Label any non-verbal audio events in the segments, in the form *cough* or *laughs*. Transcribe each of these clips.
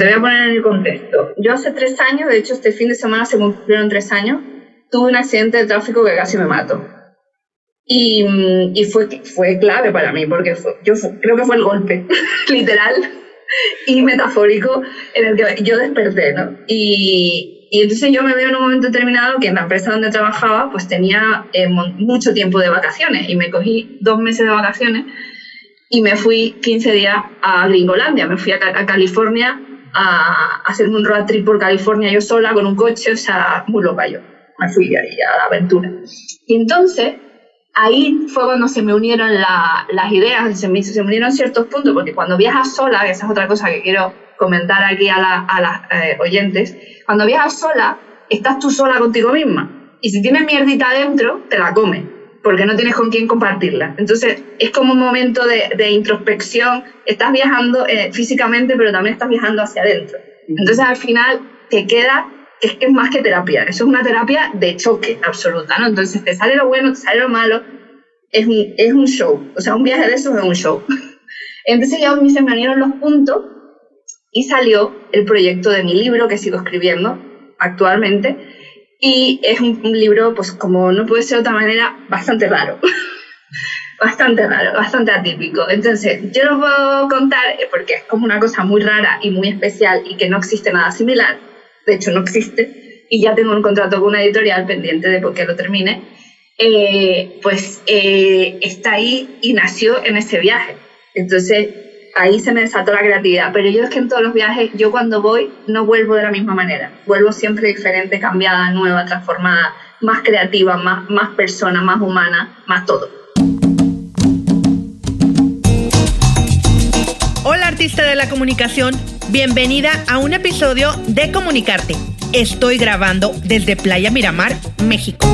Te voy a poner en el contexto. Yo hace tres años, de hecho este fin de semana se cumplieron tres años, tuve un accidente de tráfico que casi me mató. Y, mm, y fue, fue clave para mí, porque yo creo que fue el golpe, *laughs* literal y metafórico, en el que yo desperté, ¿no? Y, y, entonces yo me veo en un momento determinado que en la empresa donde trabajaba, pues tenía eh, mucho tiempo de vacaciones y me cogí dos meses de vacaciones y me fui 15 días a Gringolandia, me fui a, a California a, hacer un road trip por California yo sola con un coche, o sea, muy loca yo. Me fui ahí a la aventura. Y entonces, ahí fue cuando se me unieron las ideas, se me, se unieron ciertos puntos, porque cuando viajas sola, esa es otra cosa que quiero comentar aquí a, las a eh, oyentes, cuando viajas sola, estás tú sola contigo misma. Y si tienes mierdita adentro, te la comes porque no tienes con quién compartirla. Entonces, es como un momento de, introspección. Estás viajando eh, físicamente, pero también estás viajando hacia adentro. Entonces, al final, te queda, es que es más que terapia. Eso es una terapia de choque absoluta, ¿no? Entonces, te sale lo bueno, te sale lo malo. Es un, es un show. O sea, un viaje de esos es un show. *laughs* Entonces, ya se me unieron los puntos y salió el proyecto de mi libro que sigo escribiendo actualmente y es un, libro, pues como no puede ser de otra manera, bastante raro. *laughs* bastante raro, bastante atípico. Entonces, yo lo puedo contar eh, porque es como una cosa muy rara y muy especial y que no existe nada similar. De hecho, no existe. Y ya tengo un contrato con una editorial pendiente de que lo termine. Eh, pues eh, está ahí y nació en ese viaje. Entonces, ahí se me desató la creatividad. Pero yo es que en todos los viajes, yo cuando voy no vuelvo de la misma manera. Vuelvo siempre diferente, cambiada, nueva, transformada, más creativa, más, más persona, más humana, más todo. Hola artista de la comunicación, bienvenida a un episodio de Comunicarte. Estoy grabando desde Playa Miramar, México.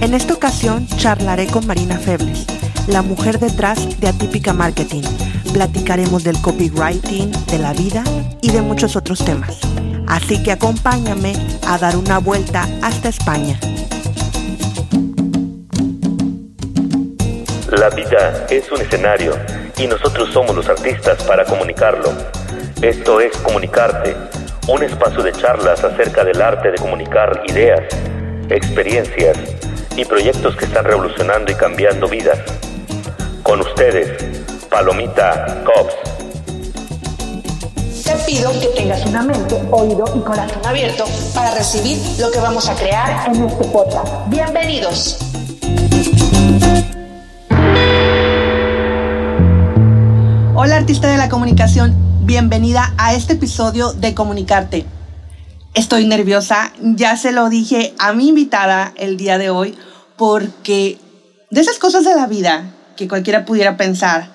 En esta ocasión charlaré con Marina Febles la mujer detrás de Atípica Marketing. Platicaremos del copywriting, de la vida y de muchos otros temas. Así que acompáñame a dar una vuelta hasta España. La vida es un escenario y nosotros somos los artistas para comunicarlo. Esto es Comunicarte, un espacio de charlas acerca del arte de comunicar ideas, experiencias y proyectos que están revolucionando y cambiando vidas. Con ustedes, Palomita Cops. Te pido que tengas una mente, oído y corazón abierto para recibir lo que vamos a crear en este podcast. Bienvenidos. Hola artista de la comunicación, bienvenida a este episodio de Comunicarte. Estoy nerviosa, ya se lo dije a mi invitada el día de hoy, porque de esas cosas de la vida que cualquiera pudiera pensar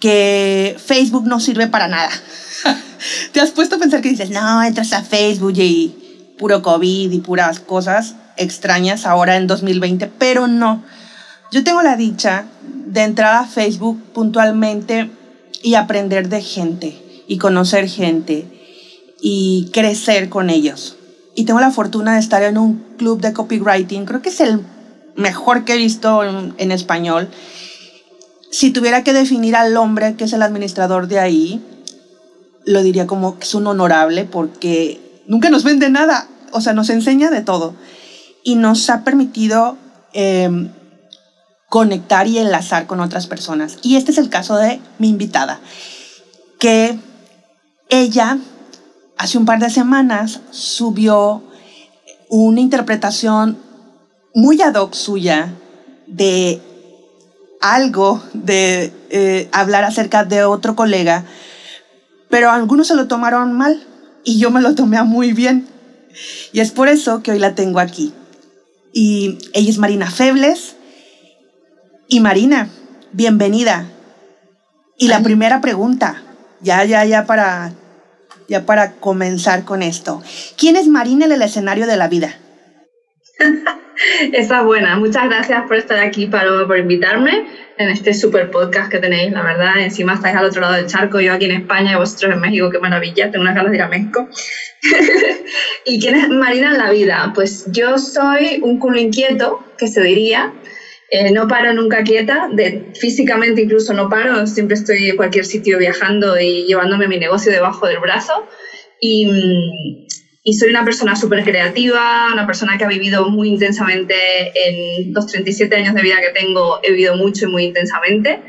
que Facebook no sirve para nada. *laughs* ¿Te has puesto a pensar que dices, no, entras a Facebook y puro COVID y puras cosas extrañas ahora en 2020? Pero no. Yo tengo la dicha de entrar a Facebook puntualmente y aprender de gente y conocer gente y crecer con ellos. Y tengo la fortuna de estar en un club de copywriting, creo que es el mejor que he visto en, español. Si tuviera que definir al hombre que es el administrador de ahí, lo diría como que es un honorable porque nunca nos vende nada, o sea, nos enseña de todo y nos ha permitido em, conectar y enlazar con otras personas. Y este es el caso de mi invitada, que ella hace un par de semanas subió una interpretación muy ad hoc suya de algo, de eh, hablar acerca de otro colega, pero algunos se lo tomaron mal y yo me lo tomé muy bien. Y es por eso que hoy la tengo aquí. Y ella es Marina Febles. Y Marina, bienvenida. Y la primera pregunta, ya, ya, ya para, ya para comenzar con esto. ¿Quién es Marina en el escenario de la vida? *laughs* Esa es buena. Muchas gracias por estar aquí, Paloma, por invitarme en este super podcast que tenéis, la verdad. Encima estáis al otro lado del charco, yo aquí en España y vosotros en México, qué maravilla. Tengo unas ganas de ir a México. *laughs* ¿Y quién es Marina en la vida? Pues yo soy un culo inquieto, que se diría. Eh, no paro nunca quieta, de, físicamente incluso no paro, siempre estoy en cualquier sitio viajando y llevándome mi negocio debajo del brazo. Y, y soy una persona súper creativa, una persona que ha vivido muy intensamente en los 37 años de vida que tengo, he vivido mucho y muy intensamente.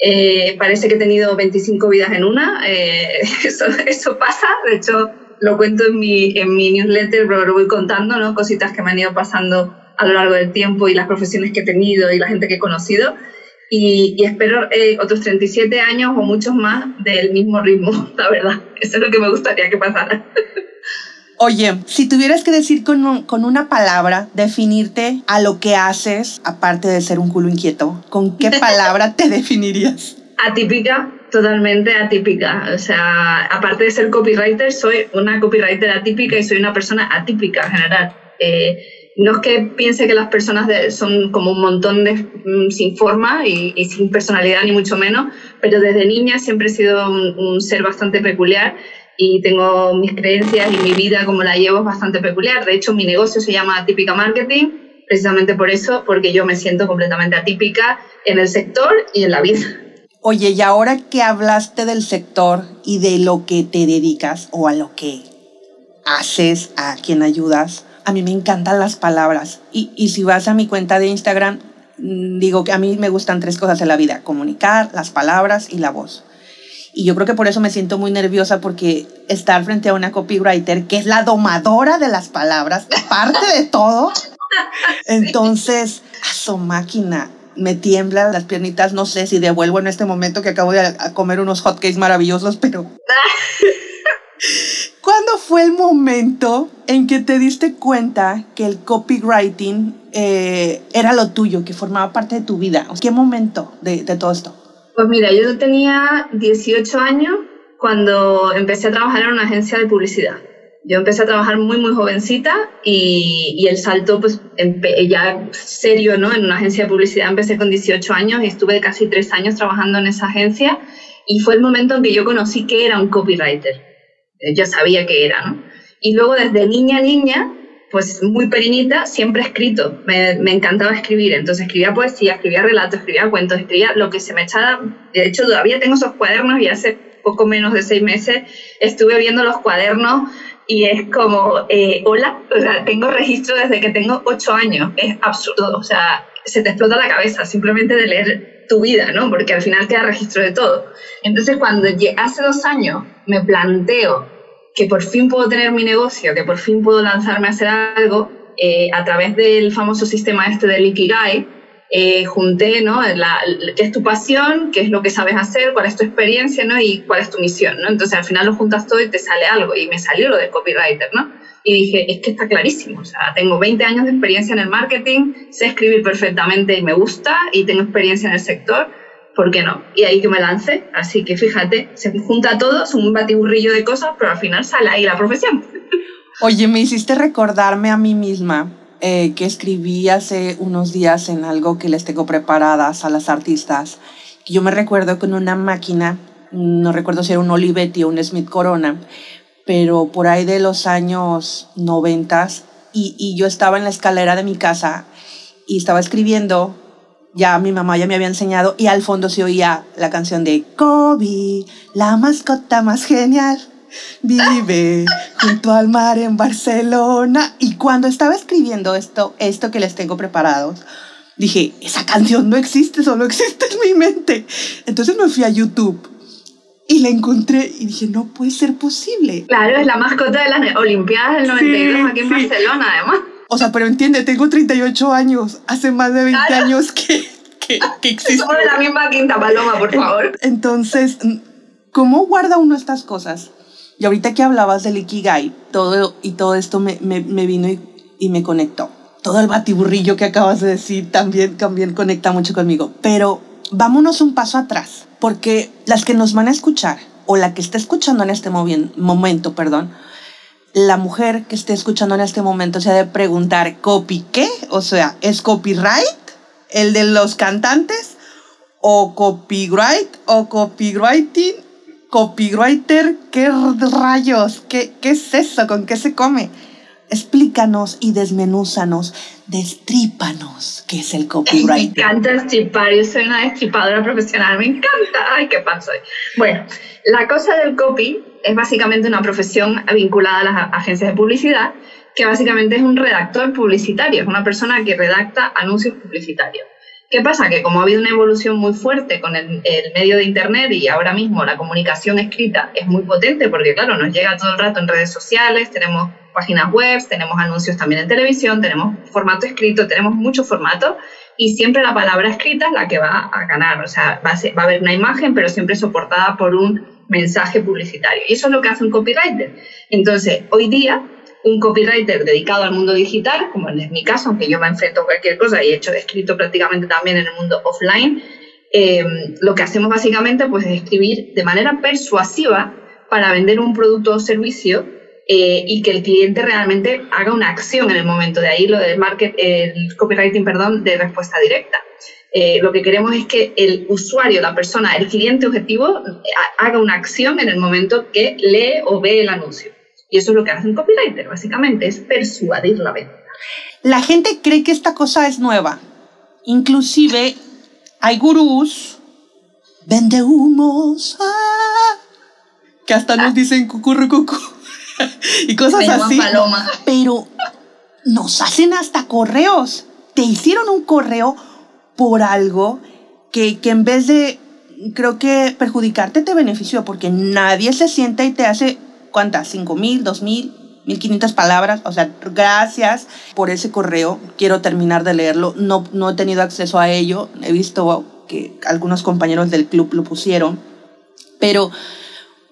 Eh, parece que he tenido 25 vidas en una, eh, *laughs* eso, eso, pasa, de hecho lo cuento en mi, en mi newsletter, pero lo voy contando, ¿no? cositas que me han ido pasando a lo largo del tiempo y las profesiones que he tenido y la gente que he conocido. Y, espero eh, otros 37 años o muchos más del mismo ritmo, *laughs* la verdad. Eso es lo que me gustaría que pasara. *laughs* Oye, si tuvieras que decir con, con, una palabra, definirte a lo que haces, aparte de ser un culo inquieto, ¿con qué *laughs* palabra te definirías? Atípica, totalmente atípica. O sea, aparte de ser copywriter, soy una copywriter atípica y soy una persona atípica en general. Eh, no es que piense que las personas son como un montón de mm, sin forma y, sin personalidad ni mucho menos, pero desde niña siempre he sido un, ser bastante peculiar y tengo mis creencias y mi vida como la llevo es bastante peculiar. De hecho, mi negocio se llama Atípica Marketing, precisamente por eso, porque yo me siento completamente atípica en el sector y en la vida. Oye, y ahora que hablaste del sector y de lo que te dedicas o a lo que haces, a quien ayudas, a mí me encantan las palabras. Y, y si vas a mi cuenta de Instagram, mm, digo que a mí me gustan tres cosas en la vida, comunicar, las palabras y la voz. Y yo creo que por eso me siento muy nerviosa porque estar frente a una copywriter que es la domadora de las palabras, parte de todo. *laughs* Entonces, a su máquina, me tiemblan las piernitas. No sé si devuelvo en este momento que acabo de comer unos hotcakes maravillosos, pero *laughs* ¿Cuándo fue el momento en que te diste cuenta que el copywriting eh, era lo tuyo, que formaba parte de tu vida? ¿Qué momento de, de todo esto? Pues mira, yo tenía 18 años cuando empecé a trabajar en una agencia de publicidad. Yo empecé a trabajar muy, muy jovencita y, y, el salto, pues, ya serio, ¿no? En una agencia de publicidad empecé con 18 años y estuve casi tres años trabajando en esa agencia y fue el momento en que yo conocí que era un copywriter. Eh, yo sabía que era, ¿no? Y luego desde niña, niña, pues muy perinita, siempre he escrito, me, me, encantaba escribir, entonces escribía poesía, escribía relatos, escribía cuentos, escribía lo que se me echaba, de hecho todavía tengo esos cuadernos y hace poco menos de seis meses estuve viendo los cuadernos y es como, eh, hola, tengo registro desde que tengo ocho años, es absurdo, o sea, se te explota la cabeza simplemente de leer tu vida, ¿no? Porque al final queda registro de todo. Entonces, cuando hace dos años me planteo que por fin puedo tener mi negocio, que por fin puedo lanzarme a hacer algo, eh, a través del famoso sistema este del Ikigai, eh, junté, ¿no? La, ¿Qué es tu pasión? ¿Qué es lo que sabes hacer? ¿Cuál es tu experiencia? ¿no? Y cuál es tu misión, ¿no? Entonces al final lo juntas todo y te sale algo. Y me salió lo de copywriter, ¿no? Y dije, es que está clarísimo. O sea, tengo 20 años de experiencia en el marketing, sé escribir perfectamente y me gusta, y tengo experiencia en el sector ¿por qué no? Y ahí que me lancé. Así que fíjate, se junta todo, es un batiburrillo de cosas, pero al final sale ahí la profesión. Oye, me hiciste recordarme a mí misma eh, que escribí hace unos días en algo que les tengo preparadas a las artistas. Yo me recuerdo con una máquina, no recuerdo si era un Olivetti o un Smith Corona, pero por ahí de los años noventas, y, y yo estaba en la escalera de mi casa y estaba escribiendo ya mi mamá ya me había enseñado y al fondo se oía la canción de Kobe, la mascota más genial. Vive junto al mar en Barcelona. Y cuando estaba escribiendo esto, esto que les tengo preparados, dije, esa canción no existe, solo existe en mi mente. Entonces me fui a YouTube y la encontré y dije, no puede ser posible. Claro, es la mascota de las Olimpiadas del 92 aquí en Barcelona, además. O sea, pero entiende, tengo 38 años, hace más de 20 años que, que, que existe. De la misma quinta paloma, por favor. Entonces, ¿cómo guarda uno estas cosas? Y ahorita que hablabas del Ikigai, todo y todo esto me, me, me vino y, y, me conectó. Todo el batiburrillo que acabas de decir también, también conecta mucho conmigo. Pero vámonos un paso atrás, porque las que nos van a escuchar, o la que está escuchando en este momento, perdón, la mujer que esté escuchando en este momento se ha de preguntar, ¿copy qué? O sea, ¿es copyright? ¿El de los cantantes? ¿O copyright? ¿O copywriting? ¿Copywriter? ¿Qué rayos? ¿Qué, qué es eso? ¿Con qué se come? explícanos y desmenúzanos, destrípanos qué es el copyright. *laughs* Me encanta destripar, yo soy una destripadora profesional, me encanta, ay, qué pan soy. Bueno, la cosa del copy es básicamente una profesión vinculada a las agencias de publicidad, que básicamente es un redactor publicitario, es una persona que redacta anuncios publicitarios. ¿Qué pasa? Que como ha habido una evolución muy fuerte con el, medio de Internet y ahora mismo la comunicación escrita es muy potente porque, claro, nos llega todo el rato en redes sociales, tenemos páginas web, tenemos anuncios también en televisión, tenemos formato escrito, tenemos muchos formatos y siempre la palabra escrita es la que va a ganar. O sea, va a, va a haber una imagen, pero siempre soportada por un mensaje publicitario. Y eso es lo que hace un copywriter. Entonces, hoy día un copywriter dedicado al mundo digital, como en mi caso, aunque yo me enfrento a cualquier cosa y he hecho escrito prácticamente también en el mundo offline, eh, lo que hacemos básicamente pues, es escribir de manera persuasiva para vender un producto o servicio eh, y que el cliente realmente haga una acción en el momento. De ahí lo del market, el copywriting, perdón, de respuesta directa. Eh, lo que queremos es que el usuario, la persona, el cliente objetivo, haga una acción en el momento que lee o ve el anuncio. Y eso es lo que hace un copywriter, básicamente, es persuadir la venta. La gente cree que esta cosa es nueva. Inclusive hay gurús, vende humos, ah, que hasta nos dicen cucurrucucu *laughs* y cosas así. Pero nos hacen hasta correos. Te hicieron un correo por algo que, que en vez de, creo que perjudicarte, te benefició, porque nadie se sienta y te hace ¿cuántas? ¿Cinco mil? ¿Dos mil? ¿1500 palabras? O sea, gracias por ese correo. Quiero terminar de leerlo. No, no he tenido acceso a ello. He visto que algunos compañeros del club lo pusieron. Pero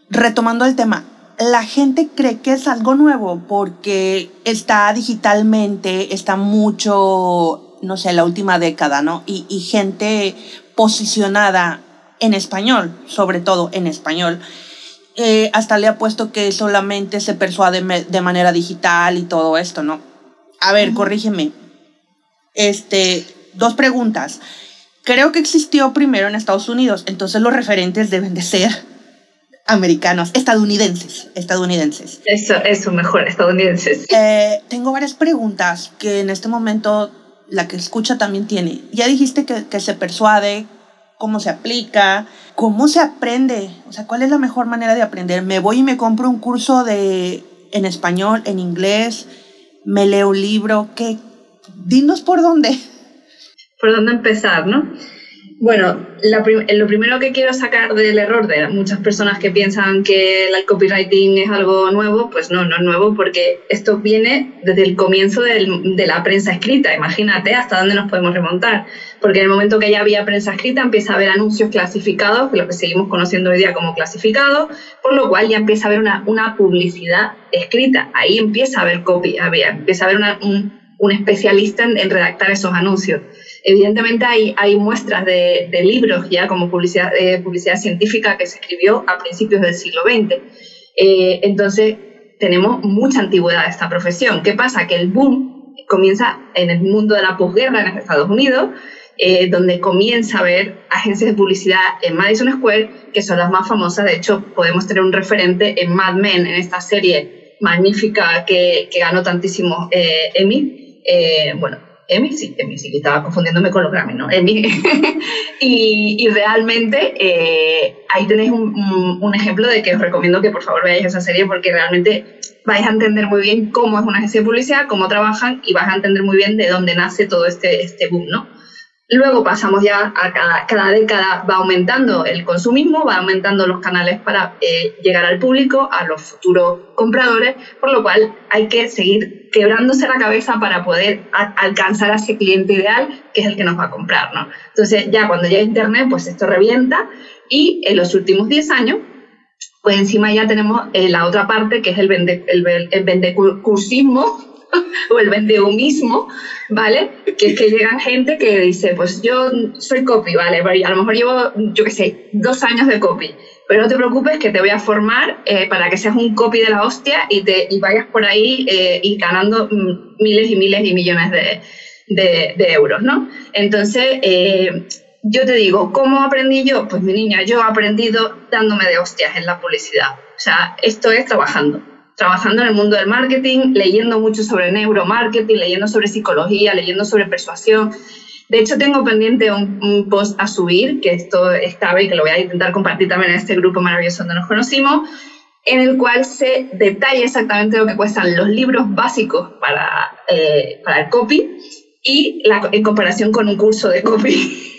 retomando el tema, la gente cree que es algo nuevo porque está digitalmente, está mucho, no sé, la última década, ¿no? Y, y gente posicionada en español, sobre todo en español. Eh, hasta le ha puesto que solamente se persuade de manera digital y todo esto, ¿no? A ver, corrígeme. Este, dos preguntas. Creo que existió primero en Estados Unidos, entonces los referentes deben de ser americanos, estadounidenses, estadounidenses. Eso, eso, mejor, estadounidenses. Eh, tengo varias preguntas que en este momento la que escucha también tiene. Ya dijiste que, que se persuade, cómo se aplica, cómo se aprende, o sea, cuál es la mejor manera de aprender. Me voy y me compro un curso de en español, en inglés, me leo un libro, ¿qué? Dinos por dónde. Por dónde empezar, ¿no? Bueno, lo primero que quiero sacar del error de muchas personas que piensan que el copywriting es algo nuevo, pues no, no es nuevo porque esto viene desde el comienzo de la prensa escrita. Imagínate hasta dónde nos podemos remontar. Porque en el momento que ya había prensa escrita empieza a haber anuncios clasificados, lo que seguimos conociendo hoy día como clasificados, por lo cual ya empieza a haber una, una publicidad escrita. Ahí empieza a haber copy, empieza a haber un, un, especialista en redactar esos anuncios. Evidentemente hay, hay muestras de, de libros ya como publicidad, eh, publicidad científica que se escribió a principios del siglo XX. Eh, entonces, tenemos mucha antigüedad de esta profesión. ¿Qué pasa? Que el boom comienza en el mundo de la posguerra en Estados Unidos, eh, donde comienza a haber agencias de publicidad en Madison Square, que son las más famosas. De hecho, podemos tener un referente en Mad Men, en esta serie magnífica que, que ganó tantísimo Emmy. bueno, Emmy, sí, Emmy, sí, estaba confundiéndome con los Grammy, ¿no? Emmy. *laughs* y, realmente eh, ahí tenéis un, ejemplo de que os recomiendo que por favor veáis esa serie porque realmente vais a entender muy bien cómo es una agencia de publicidad, cómo trabajan y vais a entender muy bien de dónde nace todo este, este boom, ¿no? Luego pasamos ya a cada, cada, década, va aumentando el consumismo, va aumentando los canales para eh, llegar al público, a los futuros compradores, por lo cual hay que seguir quebrándose la cabeza para poder alcanzar a ese cliente ideal que es el que nos va a comprar. ¿no? Entonces ya cuando llega Internet, pues esto revienta y en los últimos 10 años, pues encima ya tenemos eh, la otra parte que es el, vende, el, el *laughs* o el vendehumismo, ¿vale? Que es que llegan gente que dice, pues yo soy copy, ¿vale? A lo mejor llevo, yo qué sé, dos años de copy, pero no te preocupes que te voy a formar eh, para que seas un copy de la hostia y, te, y vayas por ahí eh, y ganando mm, miles y miles y millones de, de, euros, ¿no? Entonces, eh, yo te digo, ¿cómo aprendí yo? Pues mi niña, yo he aprendido dándome de hostias en la publicidad. O sea, esto es trabajando trabajando en el mundo del marketing, leyendo mucho sobre neuromarketing, leyendo sobre psicología, leyendo sobre persuasión. De hecho, tengo pendiente un, post a subir, que esto estaba y que lo voy a intentar compartir también en este grupo maravilloso donde nos conocimos, en el cual se detalla exactamente lo que cuestan los libros básicos para, eh, para el copy y la, en comparación con un curso de copy. *laughs*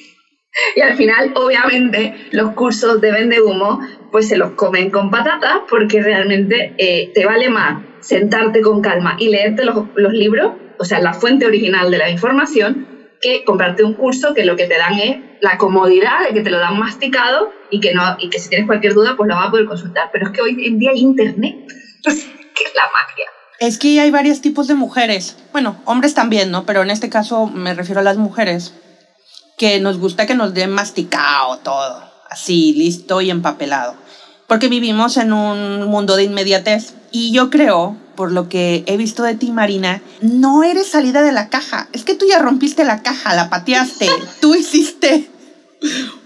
y al final, obviamente, los cursos de vende humo, pues se los comen con patatas porque realmente eh, te vale más sentarte con calma y leerte los, los libros, o sea, la fuente original de la información, que comprarte un curso que lo que te dan es la comodidad de que te lo dan masticado y que, no, y que si tienes cualquier duda, pues lo vas a poder consultar. Pero es que hoy en día hay internet, que es la magia. Es que hay varios tipos de mujeres, bueno, hombres también, ¿no? Pero en este caso me refiero a las mujeres, que nos gusta que nos den masticado todo, así, listo y empapelado. Porque vivimos en un mundo de inmediatez. Y yo creo por lo que he visto de ti, Marina, no eres salida de la caja. Es que tú ya rompiste la caja, la pateaste. *laughs* tú hiciste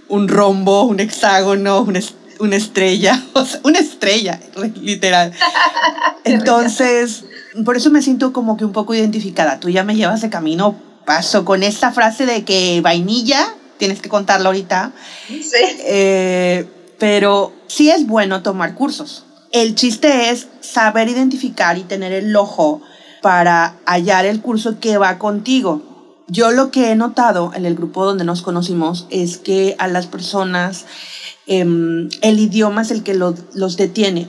un rombo, un hexágono, una, estrella, *laughs* o sea, una estrella, literal. *laughs* Entonces, por eso me siento como que un poco identificada. Tú ya me llevas de camino paso con esta frase de que vainilla, tienes que contarlo ahorita. Sí. Eh, pero sí es bueno tomar cursos. El chiste es saber identificar y tener el ojo para hallar el curso que va contigo. Yo lo que he notado en el grupo donde nos conocimos es que a las personas em, el idioma es el que los detiene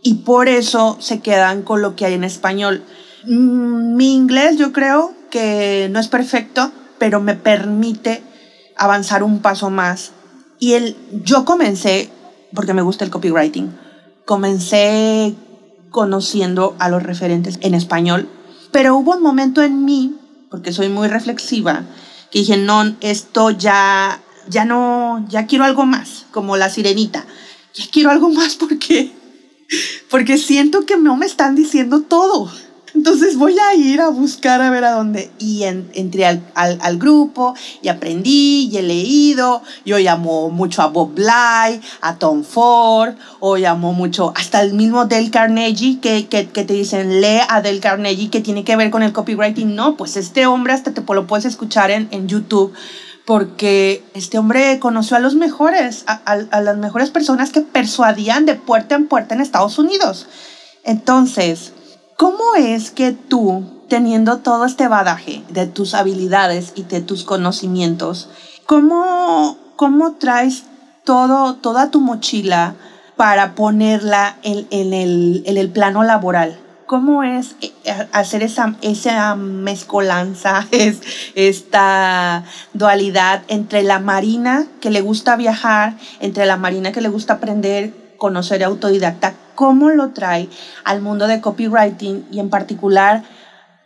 y por eso se quedan con lo que hay en español. Mm, mi inglés yo creo que no es perfecto, pero me permite avanzar un paso más. Y el, yo comencé, porque me gusta el copywriting, comencé conociendo a los referentes en español, pero hubo un momento en mí, porque soy muy reflexiva, que dije, no, esto ya, ya no, ya quiero algo más, como la sirenita, ya quiero algo más porque, porque siento que no me están diciendo todo. Entonces voy a ir a buscar a ver a dónde. Y entré al, al, grupo y aprendí y he leído. Yo llamo mucho a Bob Bly, a Tom Ford, o llamo mucho hasta el mismo Dale Carnegie, que, que, que, te dicen, lee a Dale Carnegie, que tiene que ver con el copywriting. No, pues este hombre hasta te lo puedes escuchar en, en YouTube porque este hombre conoció a los mejores, a, a, a las mejores personas que persuadían de puerta en puerta en Estados Unidos. Entonces, ¿Cómo es que tú, teniendo todo este badaje de tus habilidades y de tus conocimientos, cómo, cómo traes todo, toda tu mochila para ponerla en, el, en el plano laboral? ¿Cómo es eh, hacer esa, esa mezcolanza, *laughs* es, esta dualidad entre la marina que le gusta viajar, entre la marina que le gusta aprender, conocer autodidacta? Cómo lo trae al mundo de copywriting y en particular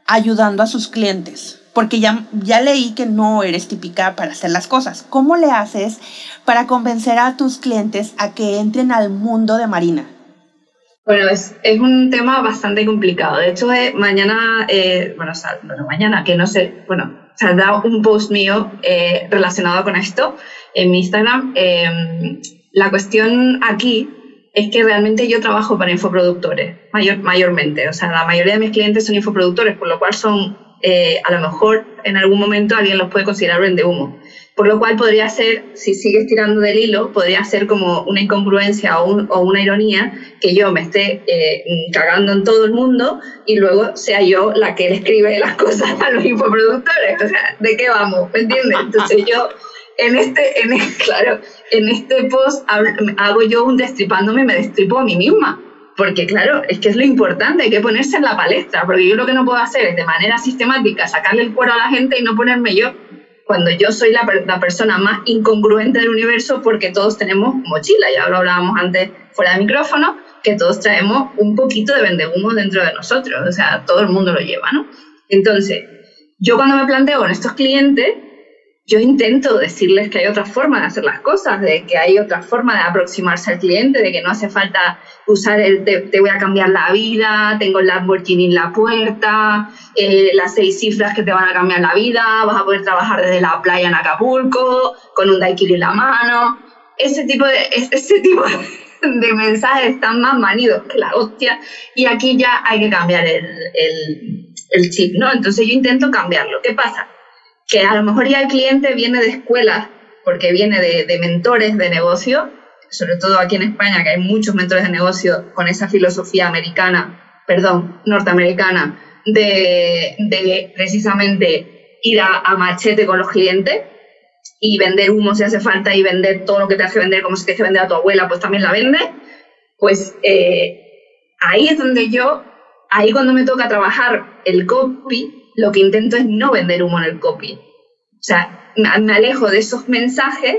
ayudando a sus clientes. Porque ya, ya leí que no eres típica para hacer las cosas. ¿Cómo le haces para convencer a tus clientes a que entren al mundo de Marina? Bueno, es, es un tema bastante complicado. De hecho, eh, mañana, eh, bueno, bueno, mañana, que no sé, bueno, saldrá un post mío eh, relacionado con esto en mi Instagram. la cuestión aquí es que realmente yo trabajo para infoproductores, mayor, mayormente. O sea, la mayoría de mis clientes son infoproductores, por lo cual son, eh, a lo mejor en algún momento alguien los puede considerar vende humo. Por lo cual podría ser, si sigues tirando del hilo, podría ser como una incongruencia o, o una ironía que yo me esté eh, cagando en todo el mundo y luego sea yo la que le escribe las cosas a los infoproductores. O sea, ¿de qué vamos? ¿Me entiendes? Entonces yo en este, en *laughs* claro, en este post hago yo un destripándome, me destripo a mí misma. Porque claro, es que es lo importante, hay que ponerse en la palestra, porque yo lo que no puedo hacer es de manera sistemática sacarle el cuero a la gente y no ponerme yo, cuando yo soy la, la persona más incongruente del universo, porque todos tenemos mochila, ya lo hablábamos antes fuera de micrófono, que todos traemos un poquito de vendehumo dentro de nosotros, o sea, todo el mundo lo lleva, ¿no? Entonces, yo cuando me planteo con estos clientes, yo intento decirles que hay otra forma de hacer las cosas, de que hay otra forma de aproximarse al cliente, de que no hace falta usar el te, voy a cambiar la vida, tengo el Lamborghini en la puerta, eh, las seis cifras que te van a cambiar la vida, vas a poder trabajar desde la playa en Acapulco, con un daiquiri en la mano. Ese tipo de, ese *laughs* tipo de mensajes están más manidos que la hostia y aquí ya hay que cambiar el, el, el chip, ¿no? Entonces yo intento cambiarlo. ¿Qué pasa? Que a lo mejor ya el cliente viene de escuelas, porque viene de, mentores de negocio, sobre todo aquí en España, que hay muchos mentores de negocio con esa filosofía americana, perdón, norteamericana, de, de precisamente ir a, a, machete con los clientes y vender humo si hace falta y vender todo lo que te hace vender, como si te hace vender a tu abuela, pues también la vende, pues eh, ahí es donde yo, ahí cuando me toca trabajar el copy, lo que intento es no vender humo en el copy. O sea, me alejo de esos mensajes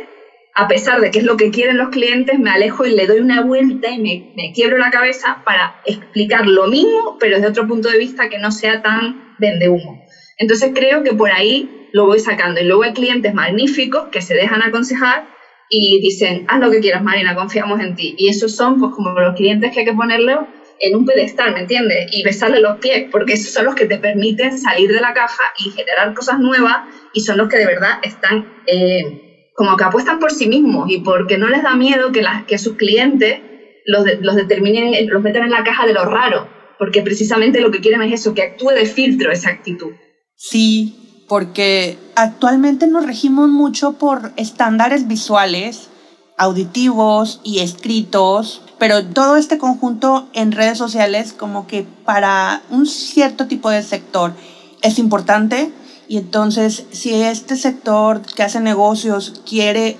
a pesar de que es lo que quieren los clientes, me alejo y le doy una vuelta y me, quiebro la cabeza para explicar lo mismo, pero desde otro punto de vista que no sea tan vende humo. Entonces creo que por ahí lo voy sacando. Y luego hay clientes magníficos que se dejan aconsejar y dicen, haz lo que quieras, Marina, confiamos en ti. Y esos son pues como los clientes que hay que ponerle en un pedestal, ¿me entiendes? Y besarle los pies, porque esos son los que te permiten salir de la caja y generar cosas nuevas y son los que de verdad están... Eh, como que apuestan por sí mismos y porque no les da miedo que, sus clientes los, de, los determinen, los metan en la caja de lo raro, porque precisamente lo que quieren es eso, que actúe de filtro esa actitud. Sí, porque actualmente nos regimos mucho por estándares visuales, auditivos y escritos, pero todo este conjunto en redes sociales como que para un cierto tipo de sector es importante, y entonces, si este sector que hace negocios quiere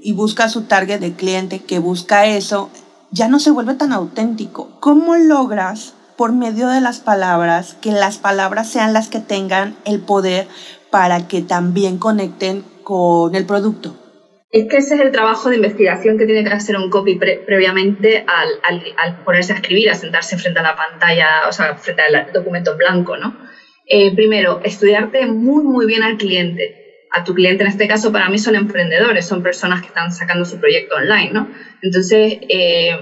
y busca su target de cliente que busca eso, ya no se vuelve tan auténtico. ¿Cómo logras por medio de las palabras que las palabras sean las que tengan el poder para que también conecten con el producto? Es que ese es el trabajo de investigación que tiene que hacer un copy pre previamente al, ponerse a escribir, a sentarse frente a la pantalla, o sea, frente al documento blanco, ¿no? Eh, primero, estudiarte muy, muy bien al cliente. A tu cliente, en este caso, para mí son emprendedores, son personas que están sacando su proyecto online, ¿no? Entonces, eh,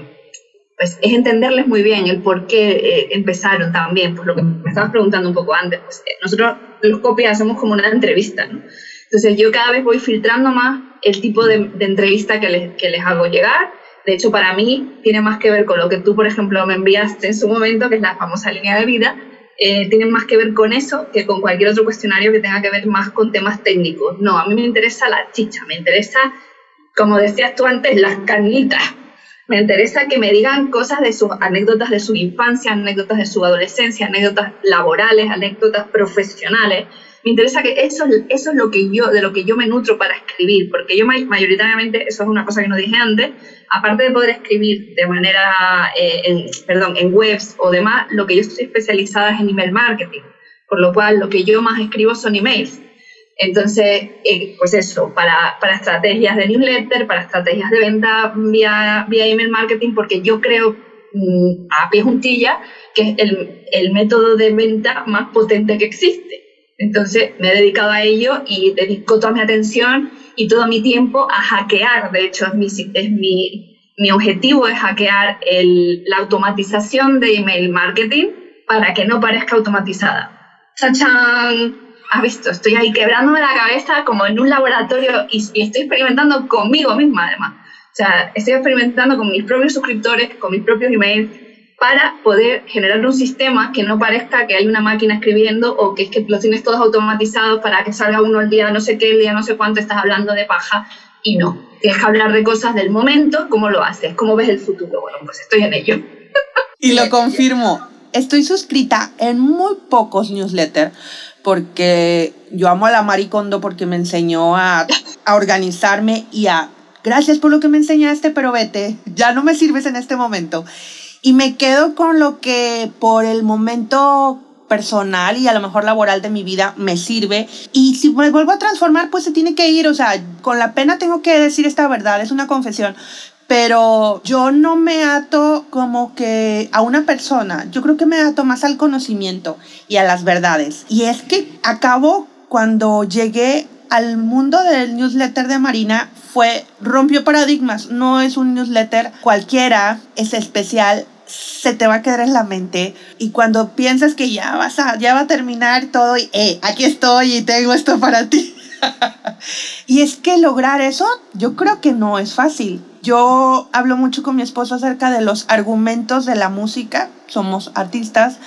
pues es entenderles muy bien el por qué eh, empezaron también, pues lo que me estabas preguntando un poco antes. Pues, nosotros los copias hacemos como una entrevista, ¿no? Entonces, yo cada vez voy filtrando más el tipo de, de entrevista que les, que les hago llegar. De hecho, para mí tiene más que ver con lo que tú, por ejemplo, me enviaste en su momento, que es la famosa línea de vida, eh, tienen más que ver con eso que con cualquier otro cuestionario que tenga que ver más con temas técnicos. No, a mí me interesa la chicha, me interesa, como decías tú antes, las carnitas. Me interesa que me digan cosas de sus anécdotas de su infancia, anécdotas de su adolescencia, anécdotas laborales, anécdotas profesionales. Me interesa que eso, eso es lo que yo, de lo que yo me nutro para escribir, porque yo mayoritariamente, eso es una cosa que no dije antes, aparte de poder escribir de manera, eh, perdón, en webs o demás, lo que yo estoy especializada es en email marketing, por lo cual lo que yo más escribo son emails. Entonces, eh, pues eso, para, para, estrategias de newsletter, para estrategias de venta vía, vía email marketing, porque yo creo mmm, a pie juntilla que es el, el método de venta más potente que existe. Entonces, me he dedicado a ello y dedico toda mi atención y todo mi tiempo a hackear. De hecho, es mi, es mi, mi objetivo es hackear la automatización de email marketing para que no parezca automatizada. ¡Chachán! Has visto, estoy ahí quebrándome la cabeza como en un laboratorio y, y estoy experimentando conmigo misma además. O sea, estoy experimentando con mis propios suscriptores, con mis propios emails, para poder generar un sistema que no parezca que hay una máquina escribiendo o que es que lo tienes todos automatizados para que salga uno el día no sé qué, el día no sé cuánto, estás hablando de paja y no. Tienes hablar de cosas del momento, cómo lo haces, cómo ves el futuro. Bueno, pues estoy en ello. *laughs* Y lo confirmo, estoy suscrita en muy pocos newsletters porque yo amo a la Maricondo porque me enseñó a, a organizarme y a... Gracias por lo que me enseñaste, pero vete, ya no me sirves en este momento y me quedo con lo que por el momento personal y a lo mejor laboral de mi vida me sirve y si me vuelvo a transformar pues se tiene que ir, o sea, con la pena tengo que decir esta verdad, es una confesión, pero yo no me ato como que a una persona, yo creo que me ato más al conocimiento y a las verdades. Y es que acabo cuando llegué al mundo del newsletter de Marina fue, rompió paradigmas, no es un newsletter cualquiera, es especial, se te va a quedar en la mente y cuando piensas que ya vas a, ya va a terminar todo y, eh, aquí estoy y tengo esto para ti. *laughs* y es que lograr eso, yo creo que no es fácil. yo hablo mucho con mi esposo acerca de los argumentos de la música, somos artistas,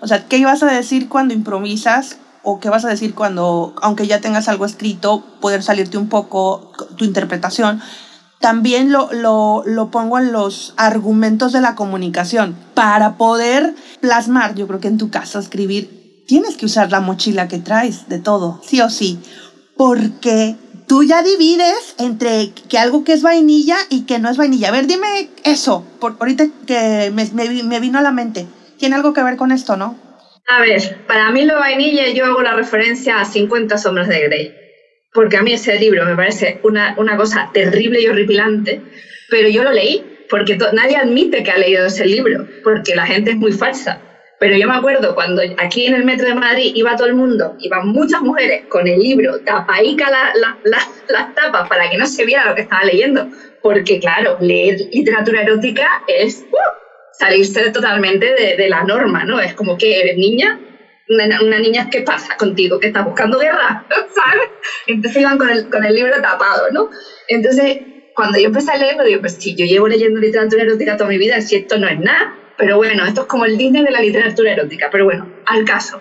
o sea, ¿qué ibas a decir cuando improvisas? ¿O qué vas a decir cuando, aunque ya tengas algo escrito, poder salirte un poco tu interpretación? También lo, lo, pongo en los argumentos de la comunicación. Para poder plasmar, yo creo que en tu caso, escribir, tienes que usar la mochila que traes de todo, sí o sí. Porque tú ya divides entre que algo que es vainilla y que no es vainilla. A ver, dime eso, por, ahorita que me, me, vino a la mente. Tiene algo que ver con esto, ¿no? A ver, para mí lo vainilla yo hago la referencia a 50 sombras de Grey, porque a mí ese libro me parece una, una cosa terrible y horripilante, pero yo lo leí, porque nadie admite que ha leído ese libro, porque la gente es muy falsa. Pero yo me acuerdo cuando aquí en el metro de Madrid iba todo el mundo, iban muchas mujeres con el libro tapaica la, la, las tapas para que no se viera lo que estaba leyendo. Porque, claro, leer literatura erótica es uh, salirse totalmente de, de, la norma, ¿no? Es como que eres niña, una, una, niña, ¿qué pasa contigo? ¿Que estás buscando guerra? *laughs* ¿Sabes? Entonces iban con el, con el libro tapado, ¿no? Entonces, cuando yo empecé a leerlo, digo, pues si yo llevo leyendo literatura erótica toda mi vida, si esto no es nada pero bueno, esto es como el Disney de la literatura erótica. Pero bueno, al caso.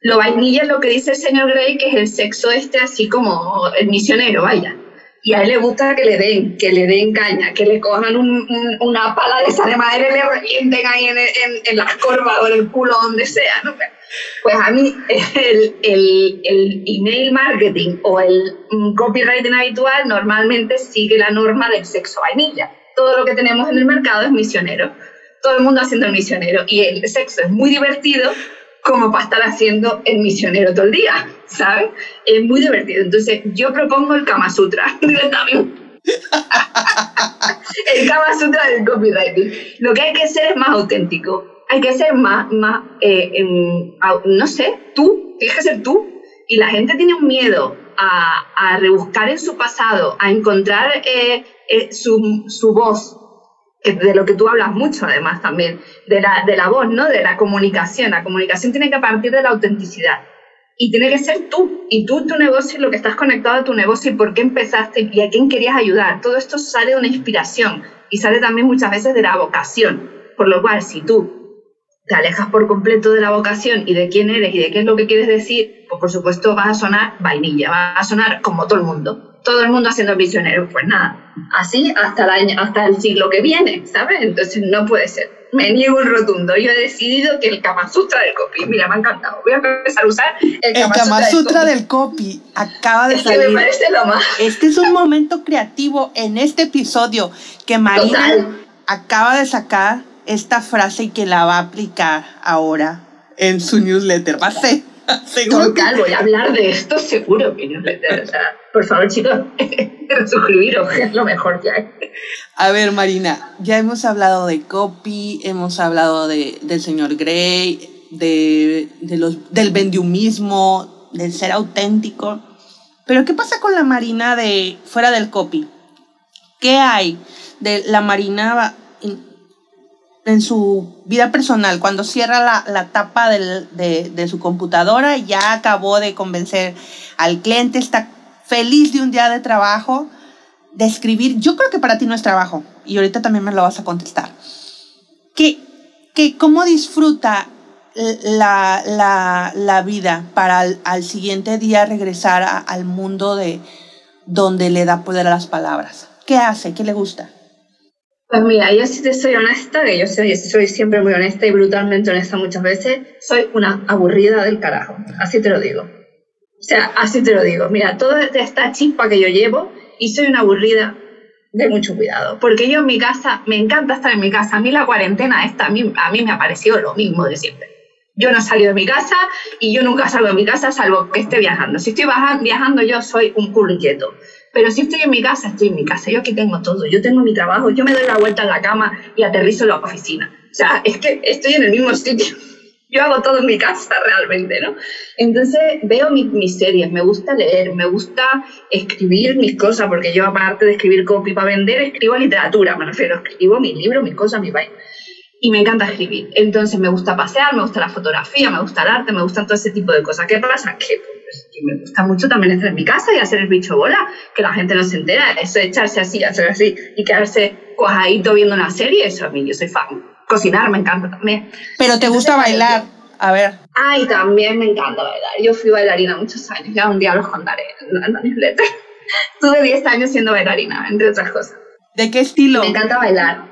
Lo vainilla es lo que dice el señor Grey, que es el sexo este así como el misionero, vaya. Y a él le gusta que le den, que le den caña, que le cojan una pala de esa de madera y le revienten ahí en, en, las corvas o en el culo, donde sea, ¿no? Pues a mí *laughs* el, el, el email marketing o el mm, copywriting habitual normalmente sigue la norma del sexo vainilla. Todo lo que tenemos en el mercado es misionero todo el mundo haciendo el misionero. Y el sexo es muy divertido como para estar haciendo el misionero todo el día, ¿sabes? Es muy divertido. Entonces, yo propongo el Kama Sutra *laughs* *laughs* el Kama Sutra del copywriting. Lo que hay que ser es más auténtico. Hay que ser más, más eh, no sé, tú, tienes que ser tú. Y la gente tiene un miedo a, a rebuscar en su pasado, a encontrar eh, eh, su, su voz, de lo que tú hablas mucho además también, de la, de la voz, ¿no? De la comunicación. La comunicación tiene que partir de la autenticidad. Y tiene que ser tú, y tú, tu negocio, lo que estás conectado a tu negocio y por qué empezaste y a quién querías ayudar. Todo esto sale de una inspiración y sale también muchas veces de la vocación. Por lo cual, si tú te alejas por completo de la vocación y de quién eres y de qué es lo que quieres decir, pues por supuesto vas a sonar vainilla, vas a sonar como todo el mundo todo el mundo haciendo misioneros, pues nada, así hasta el, año, hasta el siglo que viene, ¿sabes? Entonces no puede ser. Me niego un rotundo. Yo he decidido que el Kama Sutra del copy, mira, me ha encantado. Voy a empezar a usar el Kama, el Kama Sutra, del, copy. Acaba de es salir. Que me parece lo más. Este es un momento creativo en este episodio que Marina acaba de sacar esta frase y que la va a aplicar ahora en su newsletter. Va a ser *laughs* Total, voy a hablar de esto seguro que O sea, por favor, chicos, *laughs* suscribiros, que es lo mejor que hay. A ver, Marina, ya hemos hablado de copy, hemos hablado de, del señor Gray, de, de los, del vendiumismo, del ser auténtico. Pero, ¿qué pasa con la Marina de fuera del copy? ¿Qué hay de la Marina en su vida personal, cuando cierra la, la tapa de, de, su computadora, ya acabó de convencer al cliente, está feliz de un día de trabajo, de escribir. Yo creo que para ti no es trabajo, y ahorita también me lo vas a contestar. Que, que ¿Cómo disfruta la, la, la vida para al, siguiente día regresar al mundo de donde le da poder a las palabras? ¿Qué hace? ¿Qué le gusta? Pues mira, yo si te soy honesta, que yo soy, soy siempre muy honesta y brutalmente honesta muchas veces, soy una aburrida del carajo, así te lo digo. O sea, así te lo digo. Mira, toda esta chispa que yo llevo y soy una aburrida de mucho cuidado, porque yo en mi casa, me encanta estar en mi casa, a mí la cuarentena esta, a mí, me ha parecido lo mismo de siempre. Yo no he salido de mi casa y yo nunca salgo de mi casa salvo que esté viajando. Si estoy viajando yo soy un culo inquieto. Pero si estoy en mi casa, estoy en mi casa. Yo aquí tengo todo. Yo tengo mi trabajo. Yo me doy la vuelta en la cama y aterrizo en la oficina. O sea, es que estoy en el mismo sitio. *laughs* Yo hago todo en mi casa realmente, ¿no? Entonces veo mis series, me gusta leer, me gusta escribir mis cosas, porque yo aparte de escribir copy para vender, escribo literatura, me refiero, escribo mis libros, mis cosas, mis vainas y me encanta escribir. Entonces me gusta pasear, me gusta la fotografía, me gusta el arte, me gustan todo ese tipo de cosas. ¿Qué pasa? Que y me gusta mucho también estar en mi casa y hacer el bicho bola, que la gente no se entera. Eso de echarse así, hacer así y quedarse cuajadito viendo una serie, eso a mí, yo soy fan. Cocinar me encanta también. Pero te gusta bailar. A ver. Ay, también me encanta bailar. Yo fui bailarina muchos años, ya un día los contaré en la newsletter. *laughs* Tuve 10 años siendo bailarina, entre otras cosas. ¿De qué estilo? Me encanta bailar.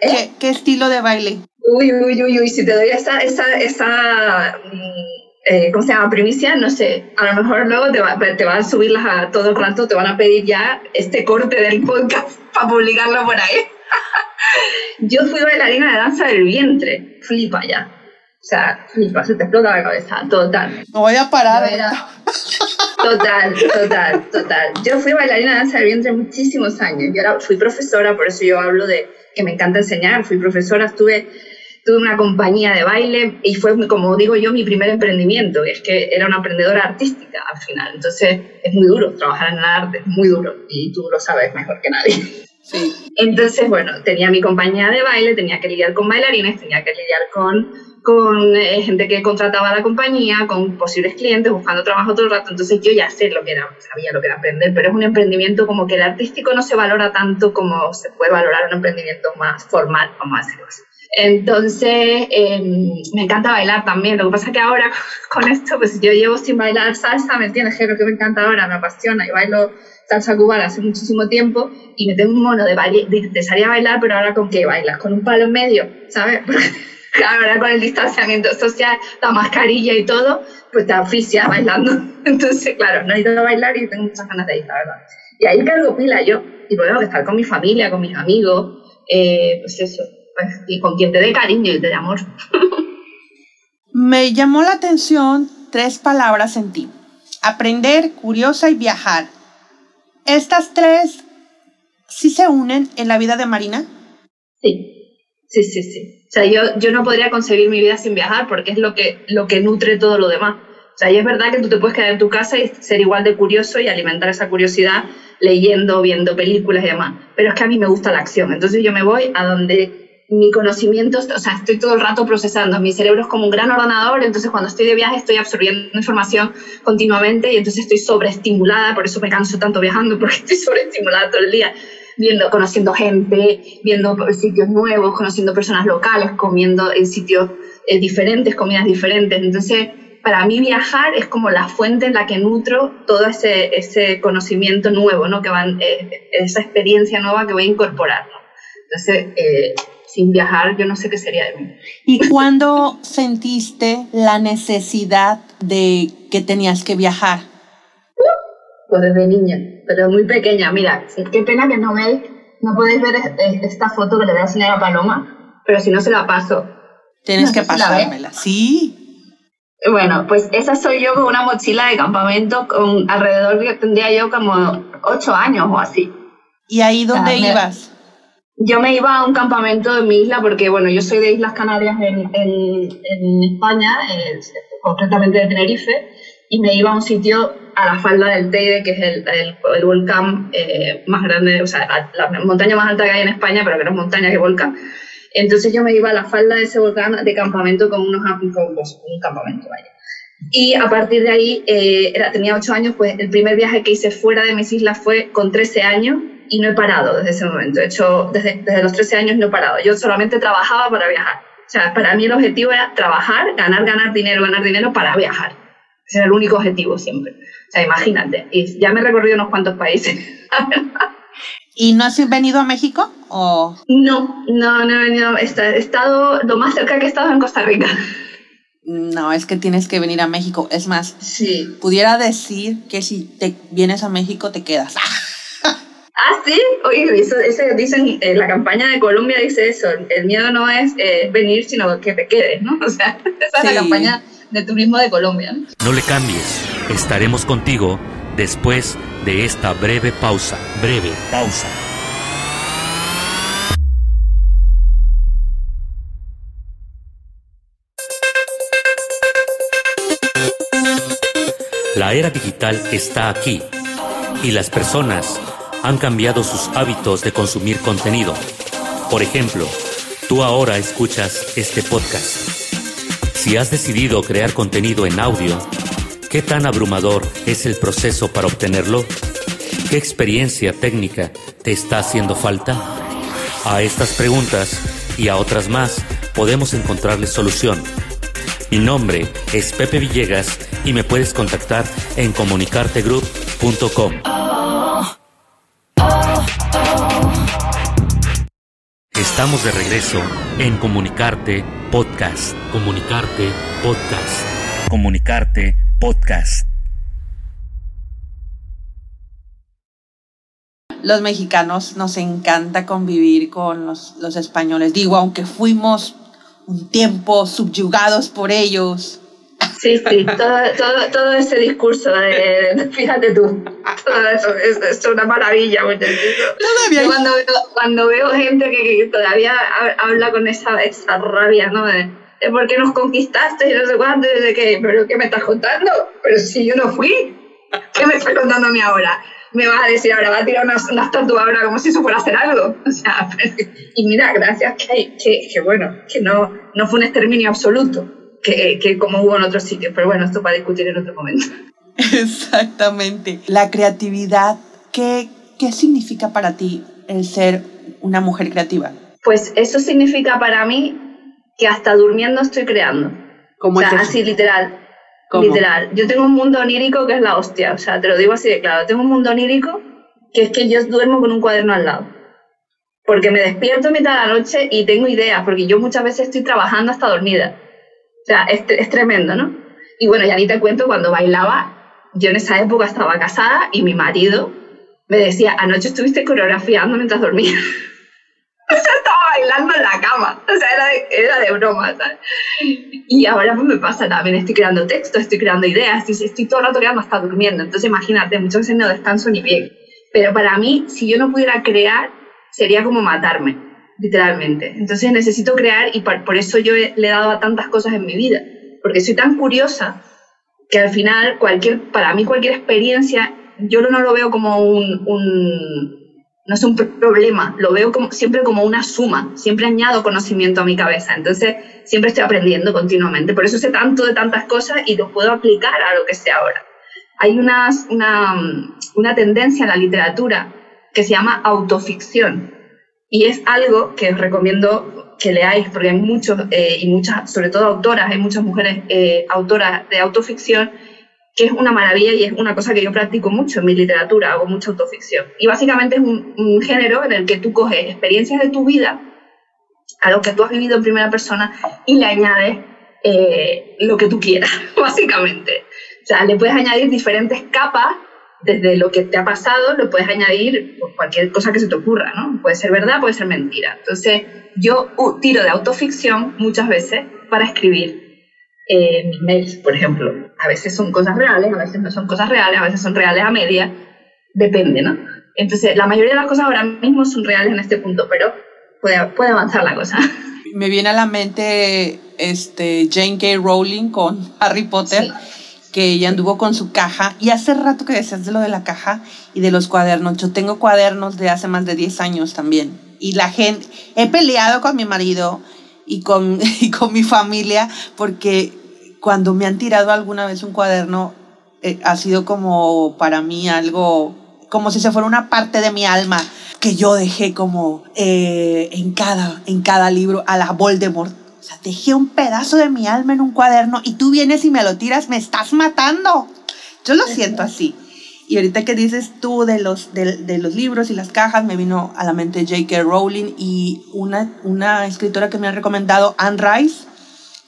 ¿Qué, ¿Eh? ¿Qué, estilo de baile? Uy, uy, uy, uy, si te doy esa, esa, esa mm, eh, ¿cómo se llama? Primicia, no sé, a lo mejor luego te, va, te van a subirlas a todo el rato, te van a pedir ya este corte del podcast *laughs* para publicarlo por ahí. *laughs* Yo fui bailarina de danza del vientre, flipa ya. O sea, flipa, se te explota la cabeza, total. No voy a parar. *laughs* Total, total, total. Yo fui bailarina de danza del vientre muchísimos años. Yo ahora fui profesora, por eso yo hablo de que me encanta enseñar. Fui profesora, estuve tuve una compañía de baile y fue, como digo yo, mi primer emprendimiento. Es que era una emprendedora artística al final. Entonces es muy duro trabajar en el arte, es muy duro y tú lo sabes mejor que nadie. Sí. Entonces, bueno, tenía mi compañía de baile, tenía que lidiar con bailarines, tenía que lidiar con con eh, gente que contrataba a la compañía, con posibles clientes, buscando trabajo todo el rato. Entonces yo ya sé lo que era, sabía lo que era aprender, pero es un emprendimiento como que el artístico no se valora tanto como se puede valorar un emprendimiento más formal, decirlo así. Entonces, em, me encanta bailar también. Lo que pasa es que ahora *laughs* con esto, pues yo llevo sin bailar salsa, ¿me entiendes? Que es lo que me encanta ahora, me apasiona y bailo salsa cubana hace muchísimo tiempo y me tengo un mono de, baile, de, salir a bailar, pero ahora con qué bailas, con un palo en medio, ¿sabes? *laughs* ahora con el distanciamiento social, la mascarilla y todo, pues te oficia bailando. *laughs* Entonces, claro, no he ido a bailar y tengo muchas ganas de ir, la verdad. Y ahí cargo pila yo, y puedo estar con mi familia, con mis amigos, eh, pues eso, pues, y con quien te dé cariño y te dé amor. *laughs* Me llamó la atención tres palabras en ti. Aprender, curiosa y viajar. ¿Estas tres sí se unen en la vida de Marina? Sí, sí, sí, sí. O sea, yo, yo no podría concebir mi vida sin viajar porque es lo que, lo que nutre todo lo demás. O sea, y es verdad que tú te puedes quedar en tu casa y ser igual de curioso y alimentar esa curiosidad leyendo, viendo películas y demás. Pero es que a mí me gusta la acción. Entonces yo me voy a donde mi conocimiento, o sea, estoy todo el rato procesando. Mi cerebro es como un gran ordenador, entonces cuando estoy de viaje estoy absorbiendo información continuamente y entonces estoy sobreestimulada, por eso me canso tanto viajando, *laughs* porque estoy sobreestimulada todo el día viendo, conociendo gente, viendo sitios nuevos, conociendo personas locales, comiendo en sitios eh, diferentes, comidas diferentes. Entonces, para mí viajar es como la fuente en la que nutro todo ese, ese conocimiento nuevo, ¿no? Que van, eh, esa experiencia nueva que voy a incorporar. Entonces, eh, sin viajar, yo no sé qué sería de mí. ¿Y *laughs* cuándo sentiste la necesidad de que tenías que viajar? Pues desde niña pero muy pequeña. Mira, qué pena que no veis, no podéis ver esta foto que le voy a enseñar a Paloma, pero si no se la paso. Tienes que pasármela, sí. Bueno, pues esa soy yo con una mochila de campamento con alrededor que tendría yo como ocho años o así. ¿Y ahí dónde ibas? Yo me iba a un campamento en mi isla porque, bueno, yo soy de Islas Canarias en, en, España, eh, concretamente de Tenerife, y me iba a un sitio a la falda del Teide, que es el, el, volcán eh, más grande, o sea, la, montaña más alta que hay en España, pero que no es montaña, que volcán. Entonces yo me iba a la falda de ese volcán de campamento con, unos, con pues, un campamento, vaya. Y a partir de ahí, eh, era, tenía ocho años, pues el primer viaje que hice fuera de mis islas fue con 13 años y no he parado desde ese momento. De hecho, desde, desde los 13 años no he parado. Yo solamente trabajaba para viajar. O sea, para mí el objetivo era trabajar, ganar, ganar dinero, ganar dinero para viajar. Ese era el único objetivo siempre. O sea, imagínate. Y ya me he recorrido unos cuantos países. *laughs* ¿Y no has venido a México? O... No, no, no he venido. He estado, lo más cerca que he estado en Costa Rica. No, es que tienes que venir a México. Es más, sí. pudiera decir que si te vienes a México te quedas. *laughs* Ah, sí, oye, eso, dicen, eh, la campaña de Colombia dice eso, el miedo no es eh, venir, sino que te quedes, ¿no? *laughs* O sea, esa es la campaña de turismo de Colombia. No le cambies, estaremos contigo después de esta breve pausa. Breve pausa. La era digital está aquí y las personas han cambiado sus hábitos de consumir contenido. Por ejemplo, tú ahora escuchas este podcast. Si has decidido crear contenido en audio, ¿Qué tan abrumador es el proceso para obtenerlo? ¿Qué experiencia técnica te está haciendo falta? A estas preguntas y a otras más podemos encontrarles solución. Mi nombre es Pepe Villegas y me puedes contactar en comunicartegroup.com. Estamos de regreso en Comunicarte Podcast. Comunicarte Podcast. Comunicarte Podcast. Los mexicanos nos encanta convivir con los, los españoles. Digo, aunque fuimos un tiempo subyugados por ellos, Sí, sí, todo, todo, todo ese discurso de, fíjate tú, *laughs* todo eso es, una maravilla. cuando, veo, cuando veo gente que, todavía habla con esa, esa rabia, ¿no? De, por qué nos conquistaste y no sé cuándo, y de que, pero ¿qué me estás contando? Pero si yo no fui, ¿qué me estás contando a mí ahora? Me vas a decir ahora, va a tirar una, una estatua ahora como si eso fuera a hacer algo. *laughs* O sea, *laughs* y mira, gracias que, que, que bueno, que no, no fue un exterminio absoluto que, que como hubo en otros sitios. Pero bueno, esto para discutir en otro momento. *laughs* Exactamente. La creatividad, ¿qué, ¿qué significa para ti el ser una mujer creativa? Pues eso significa para mí que hasta durmiendo estoy creando. ¿Cómo o sea, así literal. Literal. Yo tengo un mundo onírico que es la hostia. O sea, te lo digo así de claro. Tengo un mundo onírico que es que yo duermo con un cuaderno al lado. Porque me despierto en mitad de la noche y tengo ideas, porque yo muchas veces estoy trabajando hasta dormida. O sea, es, es tremendo, ¿no? Y bueno, ya ni te cuento, cuando bailaba, yo en esa época estaba casada y mi marido me decía, anoche estuviste coreografiando mientras dormía. *laughs* o sea, estaba bailando en la cama. O sea, era de, era de broma, ¿sabes? Y ahora pues me pasa también, estoy creando textos, estoy creando ideas, estoy, estoy todo el rato creando hasta durmiendo. Entonces imagínate, muchas veces no descanso ni bien. Pero para mí, si yo no pudiera crear, sería como matarme literalmente. Entonces necesito crear y por, eso yo le he dado a tantas cosas en mi vida, porque soy tan curiosa que al final cualquier, para mí cualquier experiencia, yo no lo veo como un, no es un problema, lo veo como, siempre como una suma, siempre añado conocimiento a mi cabeza, entonces siempre estoy aprendiendo continuamente, por eso sé tanto de tantas cosas y lo puedo aplicar a lo que sé ahora. Hay una, una tendencia en la literatura que se llama autoficción, y es algo que os recomiendo que leáis, porque hay muchos, eh, y muchas, sobre todo autoras, hay muchas mujeres eh, autoras de autoficción, que es una maravilla y es una cosa que yo practico mucho en mi literatura, hago mucha autoficción. Y básicamente es un, género en el que tú coges experiencias de tu vida, a lo que tú has vivido en primera persona, y le añades eh, lo que tú quieras, *laughs* básicamente. O sea, le puedes añadir diferentes capas desde lo que te ha pasado lo puedes añadir cualquier cosa que se te ocurra, ¿no? Puede ser verdad, puede ser mentira. Entonces, yo tiro de autoficción muchas veces para escribir eh, mis mails, por ejemplo. A veces son cosas reales, a veces no son cosas reales, a veces son reales a media, depende, ¿no? Entonces, la mayoría de las cosas ahora mismo son reales en este punto, pero puede, puede avanzar la cosa. *laughs* Me viene a la mente este, Jane K. Rowling con Harry Potter que ella anduvo con su caja. Y hace rato que decías de lo de la caja y de los cuadernos. Yo tengo cuadernos de hace más de 10 años también. Y la gente, he peleado con mi marido y con, *laughs* y con mi familia porque cuando me han tirado alguna vez un cuaderno, eh, ha sido como para mí algo, como si se fuera una parte de mi alma que yo dejé como eh, en, cada, en cada libro a la Voldemort o sea, dejé un pedazo de mi alma en un cuaderno y tú vienes y me lo tiras, me estás matando. Yo lo siento así. Y ahorita que dices tú de los, de, los libros y las cajas, me vino a la mente J.K. Rowling y una, una escritora que me ha recomendado, Anne Rice,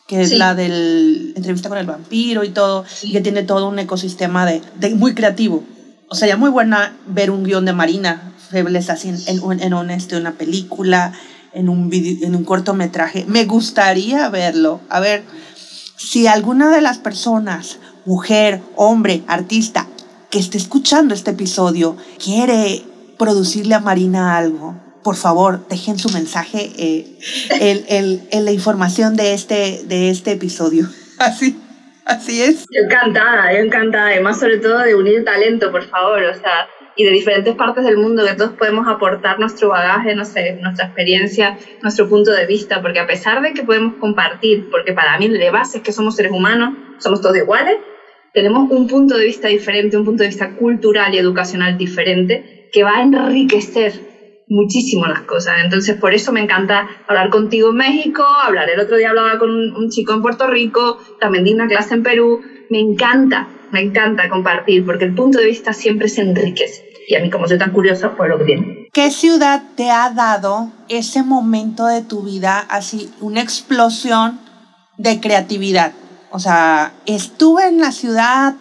que es la del entrevista con el vampiro y todo, y que tiene todo un ecosistema de, muy creativo. O sea, ya muy buena ver un guion de Marina Febles así en, en, en, este, una película, en un, en un cortometraje. Me gustaría verlo. A ver, si alguna de las personas, mujer, hombre, artista, que esté escuchando este episodio, quiere producirle a Marina algo, por favor, dejen su mensaje eh, en, la información de este, de este episodio. *laughs* Así, así es. Encantada, yo encantada, además sobre todo de unir talento, por favor, o sea, y de diferentes partes del mundo que todos podemos aportar nuestro bagaje, nuestra experiencia, nuestro punto de vista, porque a pesar de que podemos compartir, porque para mí de base es que somos seres humanos, somos todos iguales, tenemos un punto de vista diferente, un punto de vista cultural y educacional diferente que va a enriquecer muchísimo las cosas. Entonces, por eso me encanta hablar contigo en México, hablar el otro día hablaba con un chico en Puerto Rico, también di una clase en Perú. Me encanta, me encanta compartir porque el punto de vista siempre se enriquece. Y a mí, como soy tan curiosa, pues lo que tiene. ¿Qué ciudad te ha dado ese momento de tu vida, así, una explosión de creatividad? O sea, estuve en la ciudad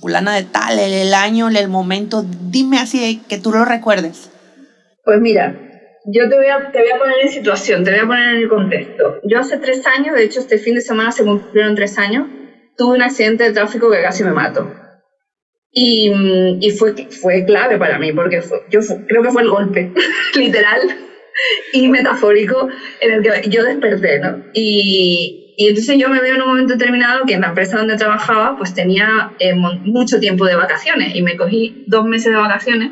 fulana de tal, el, el año, el momento, dime así que tú lo recuerdes. Pues mira, yo te voy, a, te voy a poner en situación, te voy a poner en el contexto. Yo hace tres años, de hecho este fin de semana se cumplieron tres años, tuve un accidente de tráfico que casi me mato. Y, y fue, fue clave para mí, porque fue, yo creo que fue el golpe, *laughs* literal y metafórico, en el que yo desperté, ¿no? Y, y, entonces yo me veo en un momento determinado que en la empresa donde trabajaba, pues tenía eh, mucho tiempo de vacaciones y me cogí dos meses de vacaciones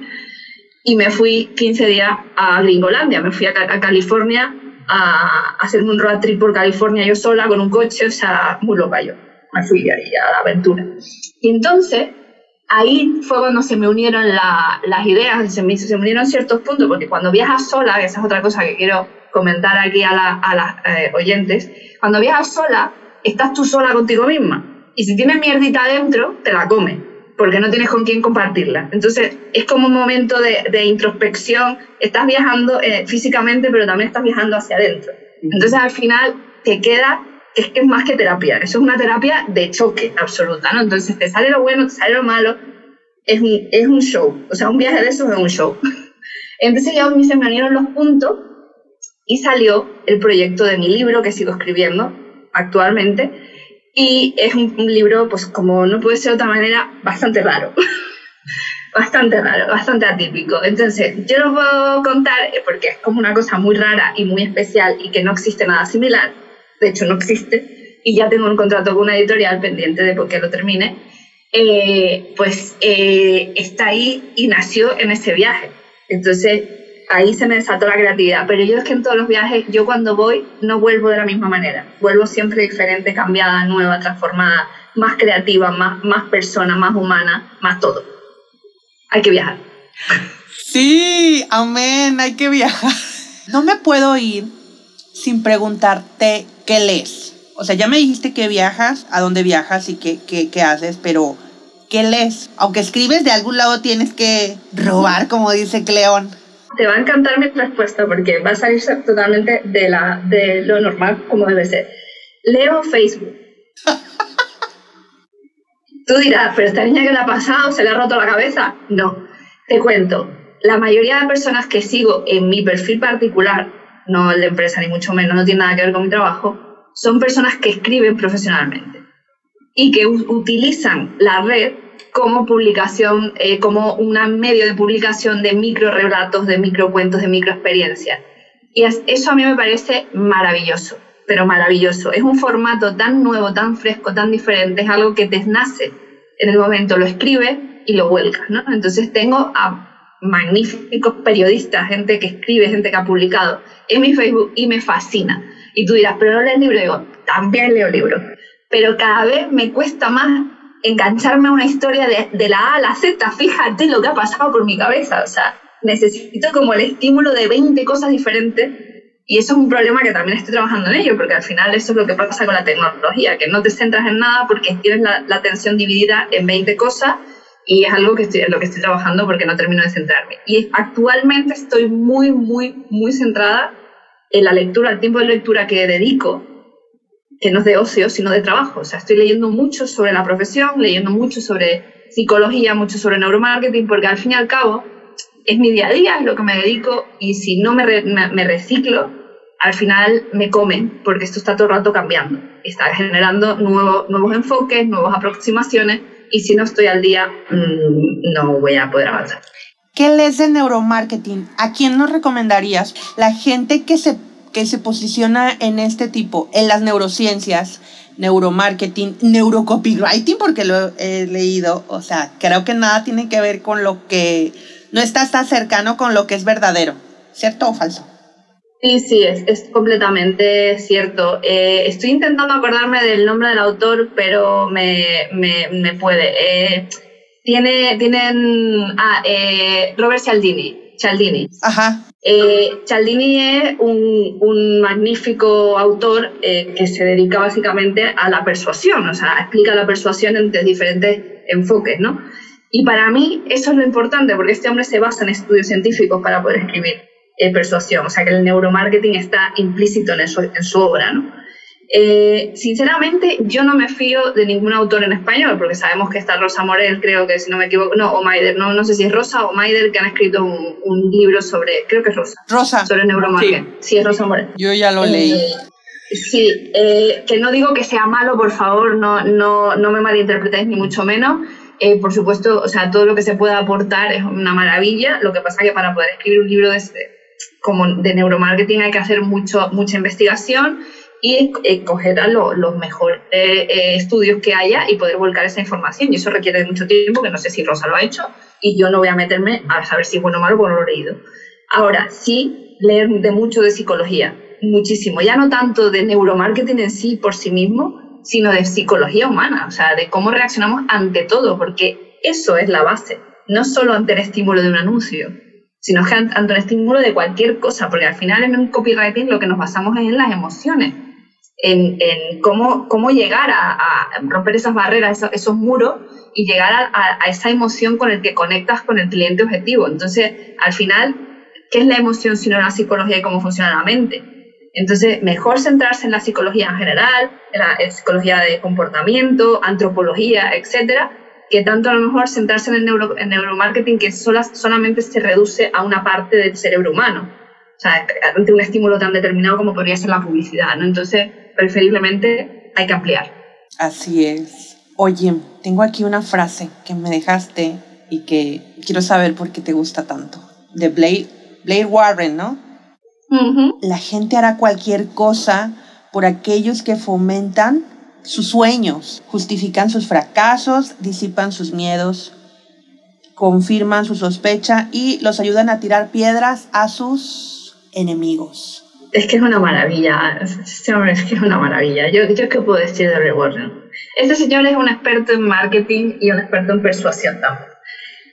y me fui 15 días a Gringolandia, me fui a, a California a, a hacerme un road trip por California yo sola con un coche, o sea, muy loca yo, me fui ahí a la aventura. Y entonces, ahí fue cuando se me unieron la, las ideas, se me, se me unieron ciertos puntos, porque cuando viajas sola, que esa es otra cosa que quiero comentar aquí a, la, a las eh, oyentes, cuando viajas sola, estás tú sola contigo misma. Y si tienes mierdita adentro, te la comes porque no tienes con quién compartirla. Entonces, es como un momento de, de introspección, estás viajando eh, físicamente, pero también estás viajando hacia adentro. Entonces, al final, te queda, es que es más que terapia, eso es una terapia de choque absoluta, ¿no? Entonces, te sale lo bueno, te sale lo malo, es un, es un show, o sea, un viaje de esos es un show. *laughs* Entonces, ya se me unieron los puntos y salió el proyecto de mi libro que sigo escribiendo actualmente, y es un, un, libro, pues como no puede ser de otra manera, bastante raro. *laughs* bastante raro, bastante atípico. Entonces, yo lo puedo contar porque es como una cosa muy rara y muy especial y que no existe nada similar. De hecho, no existe. Y ya tengo un contrato con una editorial pendiente de que lo termine. Eh, pues eh, está ahí y nació en ese viaje. Entonces, ahí se me desató la creatividad. Pero yo es que en todos los viajes, yo cuando voy no vuelvo de la misma manera. Vuelvo siempre diferente, cambiada, nueva, transformada, más creativa, más, más persona, más humana, más todo. Hay que viajar. Sí, amén, hay que viajar. *laughs* No me puedo ir sin preguntarte qué lees. O sea, ya me dijiste que viajas, a dónde viajas y qué, qué, qué haces, pero ¿qué lees? Aunque escribes, de algún lado tienes que robar, como dice Cleón te va a encantar mi respuesta porque va a salir totalmente de, la, de lo normal como debe ser. Leo Facebook. *laughs* Tú dirás, pero esta niña que le ha pasado, se le ha roto la cabeza. No, te cuento. La mayoría de personas que sigo en mi perfil particular, no de empresa ni mucho menos, no tiene nada que ver con mi trabajo, son personas que escriben profesionalmente y que utilizan la red como publicación, eh, como un medio de publicación de micro relatos, de micro cuentos, de micro experiencias. Y es, eso a mí me parece maravilloso, pero maravilloso. Es un formato tan nuevo, tan fresco, tan diferente, es algo que te nace en el momento, lo escribes y lo vuelcas, ¿no? Entonces tengo a magníficos periodistas, gente que escribe, gente que ha publicado en mi Facebook y me fascina. Y tú dirás, pero no lees libro, digo, también leo libros. Pero cada vez me cuesta más engancharme a una historia de, la A a la Z, fíjate lo que ha pasado por mi cabeza, o sea, necesito como el estímulo de 20 cosas diferentes y eso es un problema que también estoy trabajando en ello, porque al final eso es lo que pasa con la tecnología, que no te centras en nada porque tienes la atención dividida en 20 cosas y es algo que estoy, lo que estoy trabajando porque no termino de centrarme. Y actualmente estoy muy, muy, muy centrada en la lectura, el tiempo de lectura que dedico que no es de ocio, sino de trabajo. O sea, estoy leyendo mucho sobre la profesión, leyendo mucho sobre psicología, mucho sobre neuromarketing, porque al fin y al cabo es mi día a día, es lo que me dedico, y si no me, re, me, me, reciclo, al final me comen, porque esto está todo el rato cambiando. Está generando nuevo, nuevos enfoques, nuevas aproximaciones, y si no estoy al día, mmm, no voy a poder avanzar. ¿Qué lees de neuromarketing? ¿A quién nos recomendarías? La gente que se que se posiciona en este tipo, en las neurociencias, neuromarketing, neurocopywriting, porque lo he leído, o sea, creo que nada tiene que ver con lo que no está tan cercano con lo que es verdadero, ¿cierto o falso? Sí, sí, es, es completamente cierto. Eh, estoy intentando acordarme del nombre del autor, pero me, me, me puede. Eh, tiene, tienen ah, eh, Robert Cialdini. Cialdini. Ajá. Eh, Cialdini es un, un magnífico autor eh, que se dedica básicamente a la persuasión, o sea, explica la persuasión entre diferentes enfoques, ¿no? Y para mí eso es lo importante, porque este hombre se basa en estudios científicos para poder escribir eh, persuasión, o sea que el neuromarketing está implícito en, eso, en su obra, ¿no? Eh, sinceramente, yo no me fío de ningún autor en español, porque sabemos que está Rosa Morel, creo que si no me equivoco, no, o Maider, no, no sé si es Rosa o Maider, que han escrito un, un libro sobre, creo que es Rosa, Rosa. sobre neuromarketing. Sí, es Rosa Morel. Yo ya lo leí. Eh, sí, eh, que no digo que sea malo, por favor, no, no, no me malinterpretéis ni mucho menos. Eh, por supuesto, o sea, todo lo que se pueda aportar es una maravilla. Lo que pasa que para poder escribir un libro de, como de neuromarketing hay que hacer mucho, mucha investigación y escoger a lo- los mejores eh, eh, estudios que haya y poder volcar esa información. Y eso requiere mucho tiempo, que no sé si Rosa lo ha hecho, y yo no voy a meterme a saber si es bueno o malo porque no lo he leído. Ahora, sí, leer de mucho de psicología, muchísimo. Ya no tanto de neuromarketing en sí por sí mismo, sino de psicología humana, o sea, de cómo reaccionamos ante todo, porque eso es la base, no solo ante el estímulo de un anuncio, sino que an- ante el estímulo de cualquier cosa, porque al final en un copywriting lo que nos basamos es en las emociones, en, en cómo, cómo llegar a, a romper esas barreras, esos, esos muros y llegar a, a- a esa emoción con el que conectas con el cliente objetivo. Entonces, al final, ¿qué es la emoción sino la psicología y cómo funciona la mente? Entonces, mejor centrarse en la psicología en general, en la psicología de comportamiento, antropología, etcétera, que tanto a lo mejor centrarse en el neuro, en neuromarketing que sola- solamente se reduce a una parte del cerebro humano. O sea, ante un estímulo tan determinado como podría ser la publicidad, ¿no? Entonces, preferiblemente hay que ampliar. Así es. Oye, tengo aquí una frase que me dejaste y que quiero saber por qué te gusta tanto. De Blair, Blair Warren, ¿no? Ujú. La gente hará cualquier cosa por aquellos que fomentan sus sueños, justifican sus fracasos, disipan sus miedos, confirman su sospecha y los ayudan a tirar piedras a sus enemigos. Es que es una maravilla. Este hombre es que es una maravilla. Yo, yo qué puedo decir de Ray. Este señor es un experto en marketing y un experto en persuasión también.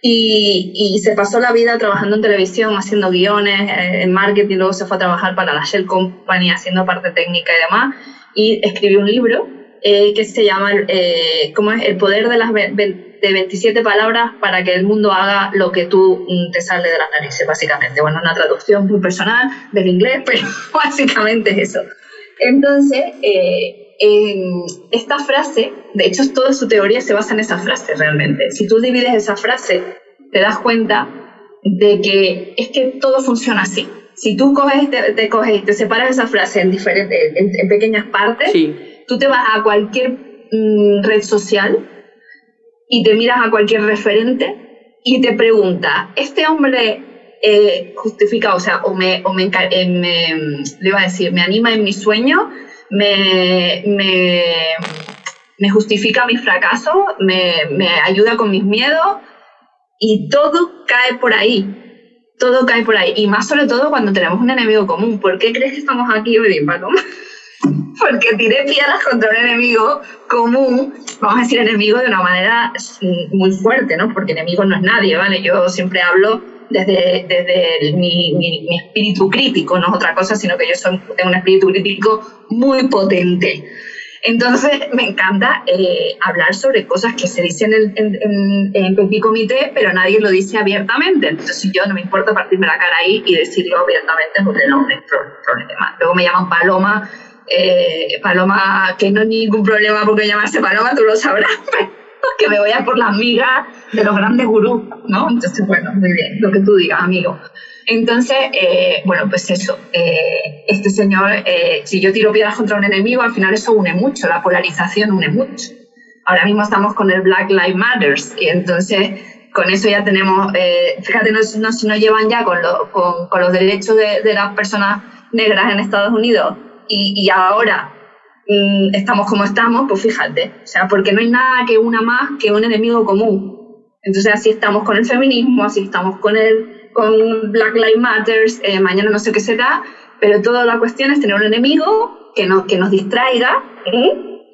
Y, y se pasó la vida trabajando en televisión, haciendo guiones, eh, en marketing, luego se fue a trabajar para la Shell Company haciendo parte técnica y demás, y escribió un libro eh, que se llama eh, ¿cómo es? El poder de las de 27 palabras para que el mundo haga lo que tú mm, te sale de las narices, básicamente. Bueno, una traducción muy personal del inglés, *laughs* pero básicamente es eso. Entonces, eh, en esta frase, de hecho, toda su teoría se basa en esa frase realmente. Si tú divides esa frase, te das cuenta de que es que todo funciona así. Si tú coges, te, te coges, te separas esa frase en, diferentes, en, en pequeñas partes, Sí. Tú te vas a cualquier mm, red social y te miras a cualquier referente y te pregunta, ¿este hombre eh, justifica, o sea, o me, o me, eh, me- le iba a decir, me anima en mi sueño, me, me, me justifica mi fracaso, me, me ayuda con mis miedos y todo cae por ahí. Todo cae por ahí. Y más sobre todo cuando tenemos un enemigo común. ¿Por qué crees que estamos aquí hoy, Paloma? *laughs* porque tiré piedras contra un enemigo común, vamos a decir enemigo de una manera mm, muy fuerte, ¿no? Porque enemigo no es nadie, ¿vale? Yo siempre hablo desde, desde mi, mi- espíritu crítico, no es otra cosa, sino que yo soy, tengo un espíritu crítico muy potente. Entonces, me encanta eh, hablar sobre cosas que se dicen en, en, comité, pero nadie lo dice abiertamente. Entonces, yo no me importa partirme la cara ahí y decirlo abiertamente porque no pro- problema. Luego me llaman Paloma, eh, Paloma, que no hay ningún problema porque llamarse Paloma, tú lo sabrás, *laughs* que me voy a por las migas de los grandes gurús, ¿no? Entonces, bueno, muy bien, lo que tú digas, amigo. Entonces, eh, bueno, pues eso, eh, este señor, eh, si yo tiro piedras contra un enemigo, al final eso une mucho, la polarización une mucho. Ahora mismo estamos con el Black Lives Matters y entonces con eso ya tenemos, eh, fíjate, no, no, si nos llevan ya con, lo- con, con los derechos de, de las personas negras en Estados Unidos y, y ahora mm, estamos como estamos, pues fíjate, o sea, porque no hay nada que una más que un enemigo común. Entonces así estamos con el feminismo, así estamos con el con Black Lives Matters, eh, mañana no sé qué será, pero toda la cuestión es tener un enemigo que, no, que nos distraiga,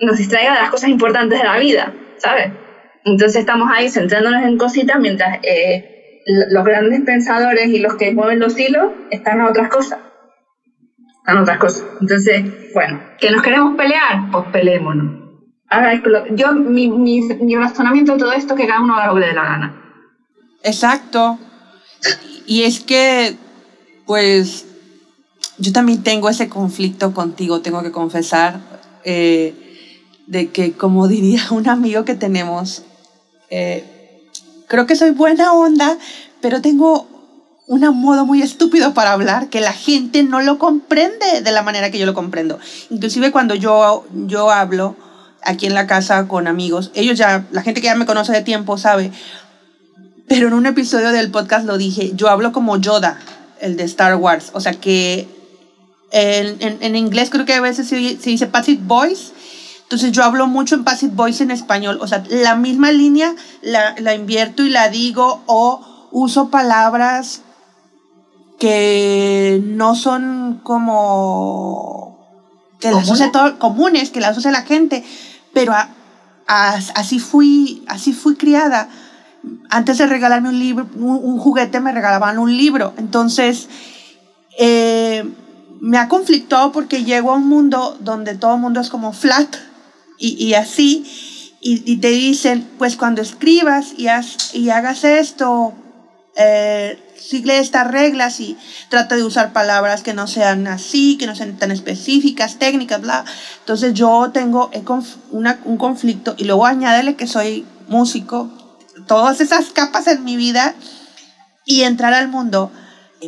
nos distraiga de las cosas importantes de la vida, ¿sabes? Entonces estamos ahí centrándonos en cositas mientras eh, los grandes pensadores y los que mueven los hilos están a otras cosas. Están otras cosas. Entonces, bueno, ¿que nos queremos pelear? Pues peleémonos. Yo, mi, mi, mi razonamiento de todo esto es que cada uno haga lo que le dé la gana. Exacto. Y es que, pues, yo también tengo ese conflicto contigo, tengo que confesar, eh, de que, como *laughs* diría un amigo que tenemos, eh, creo que soy buena onda, pero tengo un modo muy estúpido para hablar que la gente no lo comprende de la manera que yo lo comprendo. Inclusive cuando yo, yo hablo aquí en la casa con amigos, ellos ya, la gente que ya me conoce de tiempo sabe, pero en un episodio del podcast lo dije, yo hablo como Yoda, el de Star Wars, o sea que en, en, inglés creo que a veces se, dice passive voice, entonces yo hablo mucho en passive voice en español, o sea, la misma línea la, la invierto y la digo o uso palabras que no son como que las use todo, comunes, que las use la gente, pero así fui, así fui criada antes de regalarme un libro, un, juguete, me regalaban un libro. Entonces, eh, me ha conflictado porque llego a un mundo donde todo el mundo es como flat y, así, y, te dicen, pues cuando escribas y, y hagas esto, eh, sigue estas reglas y trata de usar palabras que no sean así, que no sean tan específicas, técnicas, bla. Entonces yo tengo un conflicto y luego añádele que soy músico, todas esas capas en mi vida y entrar al mundo,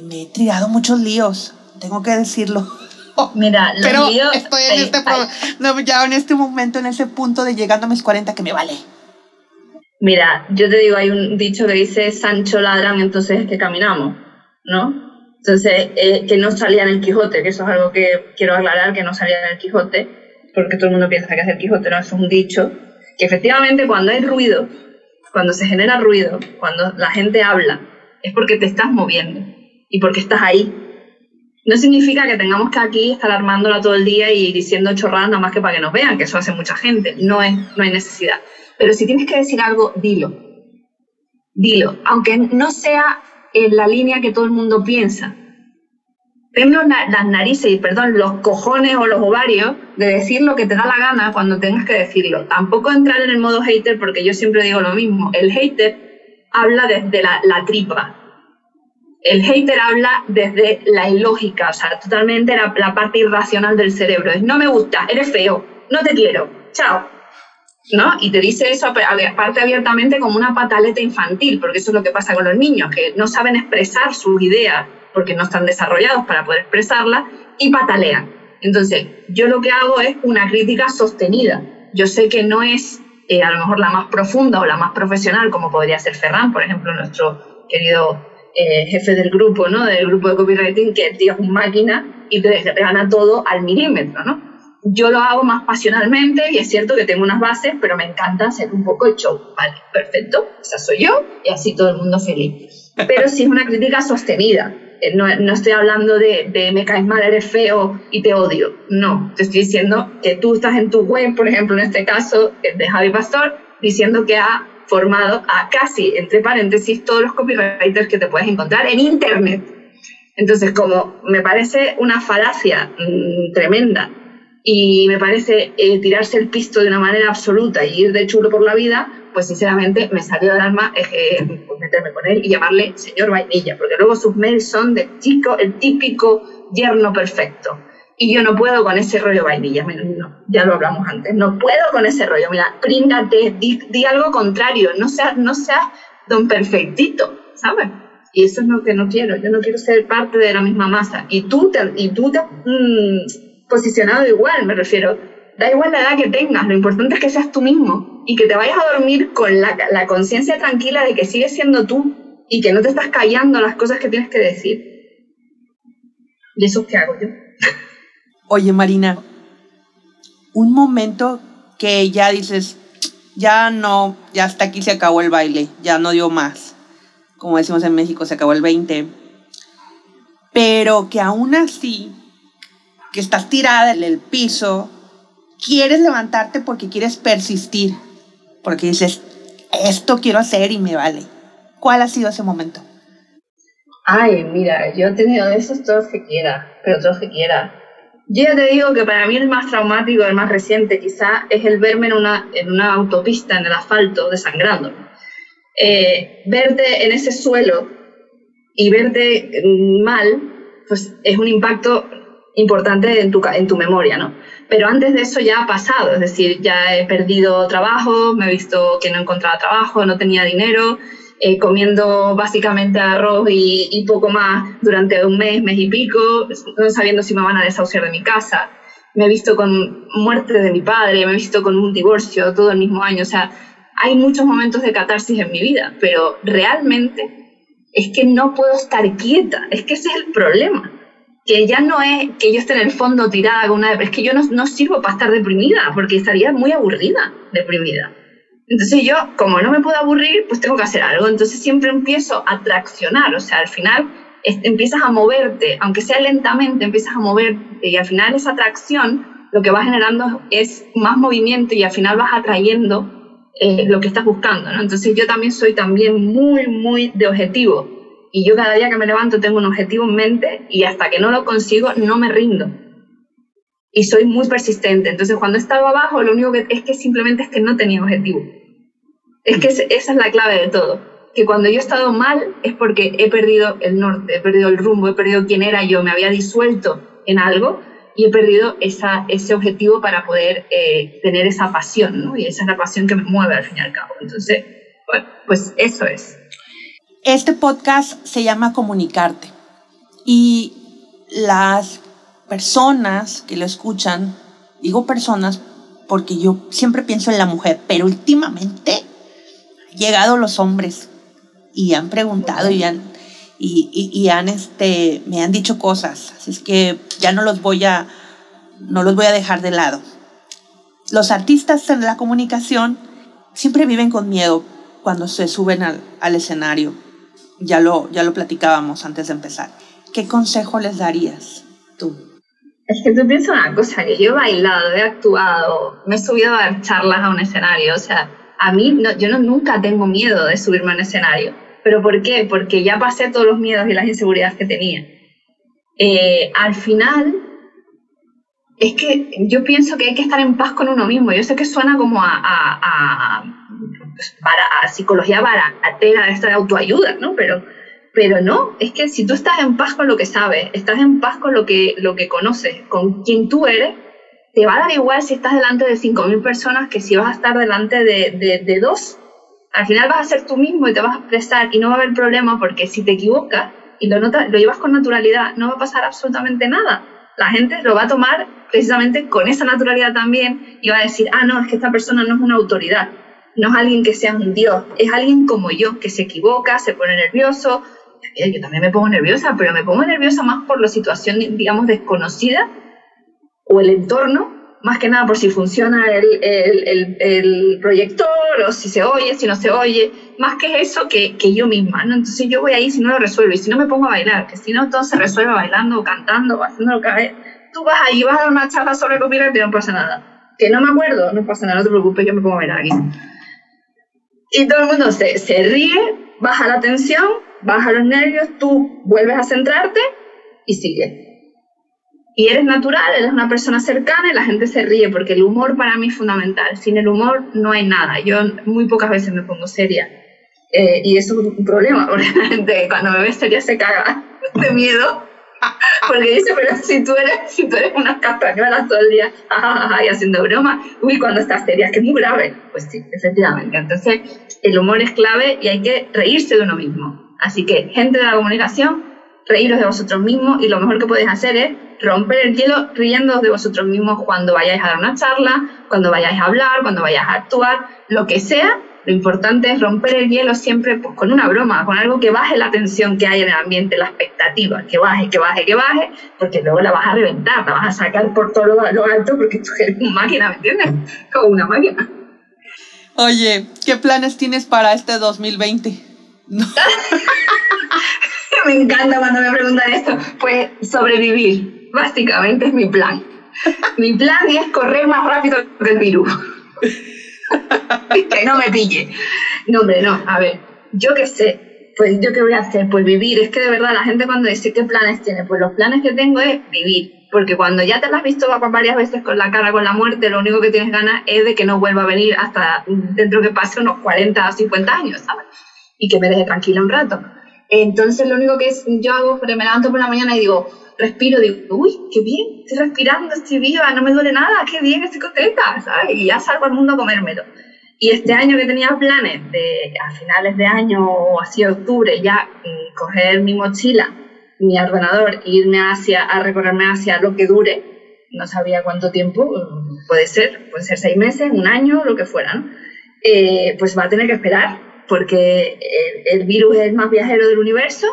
me he tirado muchos líos, tengo que decirlo. *laughs* Mira, Pero estoy en este, ya en este momento, en ese punto de llegando a mis 40 que me vale. Mira, yo te digo, hay un dicho que dice Sancho ladran, entonces es que caminamos, ¿no? Entonces, eh, que no salía en el Quijote, que eso es algo que quiero aclarar, que no salía en el Quijote, porque todo el mundo piensa que es el Quijote, no, es un dicho, que efectivamente cuando hay ruido cuando se genera ruido, cuando la gente habla, es porque te estás moviendo y porque estás ahí. No significa que tengamos que aquí estar armándola todo el día y diciendo chorradas nada más que para que nos vean, que eso hace mucha gente. No, es, no hay necesidad. Pero si tienes que decir algo, dilo. Dilo. Aunque no sea en la línea que todo el mundo piensa ten las narices y, perdón, los cojones o los ovarios de decir lo que te da la gana cuando tengas que decirlo. Tampoco entrar en el modo hater porque yo siempre digo lo mismo. El hater habla desde la, tripa. El hater habla desde la ilógica, o sea, totalmente la, la parte irracional del cerebro. Es no me gusta, eres feo, no te quiero, chao. ¿No? Y te dice eso aparte abiertamente como una pataleta infantil, porque eso es lo que pasa con los niños, que no saben expresar sus ideas porque no están desarrollados para poder expresarla y patalean. Entonces, yo lo que hago es una crítica sostenida. Yo sé que no es eh, a lo mejor la más profunda o la más profesional, como podría ser Ferran, por ejemplo, nuestro querido eh, jefe del grupo, ¿no? Del grupo de copywriting, que tío es un máquina y te gana todo al milímetro, ¿no? Yo lo hago más pasionalmente y es cierto que tengo unas bases, pero me encanta hacer un poco de show. Vale, perfecto, esa soy yo y así todo el mundo feliz. Pero sí es una crítica sostenida. Eh, no, no, estoy hablando de, de, me caes mal, eres feo y te odio. No, te estoy diciendo que tú estás en tu web, por ejemplo, en este caso de Javi Pastor, diciendo que ha formado a casi, entre paréntesis, todos los copywriters que te puedes encontrar en Internet. Entonces, como me parece una falacia mm, tremenda y me parece eh, tirarse el pisto de una manera absoluta y ir de chulo por la vida, pues sinceramente me salió del alma eh, pues meterme con él y llamarle señor vainilla, porque luego sus mails son de chico, el típico yerno perfecto. Y yo no puedo con ese rollo vainilla, ya lo hablamos antes, no puedo con ese rollo, mira, príngate, di, algo contrario, no seas no sea don perfectito, ¿sabes? Y eso es lo que no quiero, yo no quiero ser parte de la misma masa. Y tú te, y tú mm, posicionado igual, me refiero, da igual la edad que tengas, lo importante es que seas tú mismo y que te vayas a dormir con la, la conciencia tranquila de que sigues siendo tú y que no te estás callando las cosas que tienes que decir. ¿Y eso qué hago yo? Oye, Marina, un momento que ya dices, ya no, ya hasta aquí se acabó el baile, ya no dio más. Como decimos en México, se acabó el 20. Pero que aún así que estás tirada en el piso, quieres levantarte porque quieres persistir, porque dices, esto quiero hacer y me vale. ¿Cuál ha sido ese momento? Ay, mira, yo he tenido esos todos que quiera, pero todos que quiera. Yo ya te digo que para mí el más traumático, el más reciente quizá, es el verme en una, en una autopista, en el asfalto, desangrando. Eh, verte en ese suelo y verte mal, pues es un impacto importante en tu, en tu memoria, ¿no? Pero antes de eso ya ha pasado, es decir, ya he perdido trabajo, me he visto que no encontraba trabajo, no tenía dinero, eh, comiendo básicamente arroz y, y, poco más durante un mes, mes y pico, no sabiendo si me van a desahuciar de mi casa. Me he visto con muerte de mi padre, me he visto con un divorcio todo el mismo año. O sea, hay muchos momentos de catarsis en mi vida, pero realmente es que no puedo estar quieta, es que ese es el problema que ya no es que yo esté en el fondo tirada con una es que yo no, no sirvo para estar deprimida, porque estaría muy aburrida, deprimida. Entonces yo, como no me puedo aburrir, pues tengo que hacer algo. Entonces siempre empiezo a traccionar, o sea, al final empiezas a moverte, aunque sea lentamente, empiezas a moverte y al final esa tracción lo que va generando es más movimiento y al final vas atrayendo eh, lo que estás buscando, ¿no? Entonces yo también soy también muy, muy de objetivo y yo cada día que me levanto tengo un objetivo en mente y hasta que no lo consigo no me rindo. Y soy muy persistente. Entonces cuando estaba abajo lo único que es que simplemente es que no tenía objetivo. Es que esa es la clave de todo. Que cuando yo he estado mal es porque he perdido el norte, he perdido el rumbo, he perdido quién era yo, me había disuelto en algo y he perdido esa, ese objetivo para poder eh, tener esa pasión. Y esa es la pasión que me mueve al fin y al cabo. Entonces, bueno, pues eso es. Este podcast se llama Comunicarte. Y las personas que lo escuchan, digo personas porque yo siempre pienso en la mujer, pero últimamente han llegado los hombres y han preguntado y han, y, han este, me han dicho cosas, así es que ya no los voy a, no los voy a dejar de lado. Los artistas en la comunicación siempre viven con miedo cuando se suben al, al escenario ya lo, ya lo platicábamos antes de empezar. ¿Qué consejo les darías tú? Es que tú piensas una cosa, que yo he bailado, he actuado, me he subido a dar charlas a un escenario, o sea, a mí no, yo no, nunca tengo miedo de subirme a un escenario. ¿Pero por qué? Porque ya pasé todos los miedos y las inseguridades que tenía. Eh, al final, es que yo pienso que hay que estar en paz con uno mismo. Yo sé que suena como a, a, a, psicología baratera, esta de autoayuda, ¿no? Pero, pero no, es que si tú estás en paz con lo que sabes, estás en paz con lo que, lo que conoces, con quien tú eres, te va a dar igual si estás delante de 5.000 personas que si vas a estar delante de, de, de dos. Al final vas a ser tú mismo y te vas a expresar y no va a haber problema porque si te equivocas y lo, notas, lo llevas con naturalidad, no va a pasar absolutamente nada la gente lo va a tomar precisamente con esa naturalidad también y va a decir, ah, no, es que esta persona no es una autoridad, no es alguien que sea un dios, es alguien como yo, que se equivoca, se pone nervioso. Yo también me pongo nerviosa, pero me pongo nerviosa más por la situación, digamos, desconocida o el entorno, más que nada por si funciona el, el, el, proyector o si se oye, si no se oye, más que eso que, que yo misma, ¿no? Entonces yo voy ahí si no lo resuelvo y si no me pongo a bailar, que si no todo se resuelve bailando o cantando o haciendo lo que tú vas ahí, vas a dar una charla sobre copyright y no pasa nada. Que no me acuerdo, no pasa nada, no te preocupes, yo me pongo a bailar aquí. Y todo el mundo se, se ríe, baja la tensión, baja los nervios, tú vuelves a centrarte y sigue y eres natural, eres una persona cercana y la gente se ríe, porque el humor para mí es fundamental. Sin el humor no hay nada. Yo muy pocas veces me pongo seria. Eh, y eso es un problema, *laughs* porque la gente cuando me ve seria se caga de miedo. Porque dice, pero si tú eres, si tú eres unas castañuelas todo el día y haciendo broma, uy, cuando estás seria, que es muy grave. Pues sí, efectivamente. Entonces, el humor es clave y hay que reírse de uno mismo. Así que, gente de la comunicación, reíros de vosotros mismos y lo mejor que podéis hacer es romper el hielo riendo de vosotros mismos cuando vayáis a dar una charla, cuando vayáis a hablar, cuando vayáis a actuar, lo que sea. Lo importante es romper el hielo siempre pues, con una broma, con algo que baje la tensión que hay en el ambiente, la expectativa, que baje, que baje, que baje, porque luego la vas a reventar, la vas a sacar por todo lo, alto porque tú eres una máquina, ¿me entiendes? *laughs* Como una máquina. Oye, ¿qué planes tienes para este 2020? *laughs* me encanta cuando me preguntan esto. Pues sobrevivir Básicamente es mi plan. mi plan es correr más rápido que el virus. *laughs* que no me pille. No, hombre, no. A ver, yo qué sé. Pues yo qué voy a hacer, pues vivir. Es que de verdad la gente cuando dice qué planes tiene, pues los planes que tengo es vivir. Porque cuando ya te lo has visto varias veces con la cara con la muerte, lo único que tienes ganas es de que no vuelva a venir hasta dentro que pase unos 40 o 50 años, ¿sabes? Y que me deje tranquila un rato. Entonces lo único que es, yo hago, me levanto por la mañana y digo, respiro, digo, uy, qué bien, estoy respirando, estoy viva, no me duele nada, qué bien, estoy contenta, ¿sabes? Y ya salgo al mundo a comérmelo. Y este año que tenía planes de a finales de año o así octubre ya mm, coger mi mochila, mi ordenador e irme hacia a recorrerme hacia lo que dure, no sabía cuánto tiempo, mm, puede ser, puede ser seis meses, un año, lo que fuera, ¿no? eh, pues va a tener que esperar porque el, el, virus es el más viajero del universo,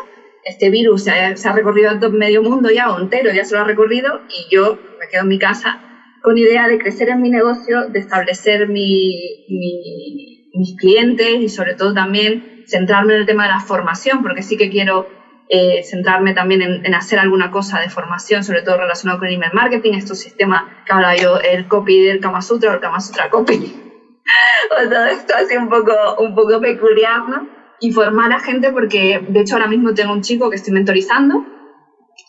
este virus se ha, se ha recorrido todo medio mundo ya o entero, ya se lo ha recorrido y yo me quedo en mi casa con idea de crecer en mi negocio, de establecer mi, mi, mis clientes y sobre todo también centrarme en el tema de la formación, porque sí que quiero eh, centrarme también en, en, hacer alguna cosa de formación, sobre todo relacionado con el email marketing, estos sistemas que habla yo, el copy del Kama Sutra o el Kama Sutra Copy, *laughs* o todo esto así un poco, un poco peculiar, ¿no? Y formar a gente porque, de hecho, ahora mismo tengo un chico que estoy mentorizando,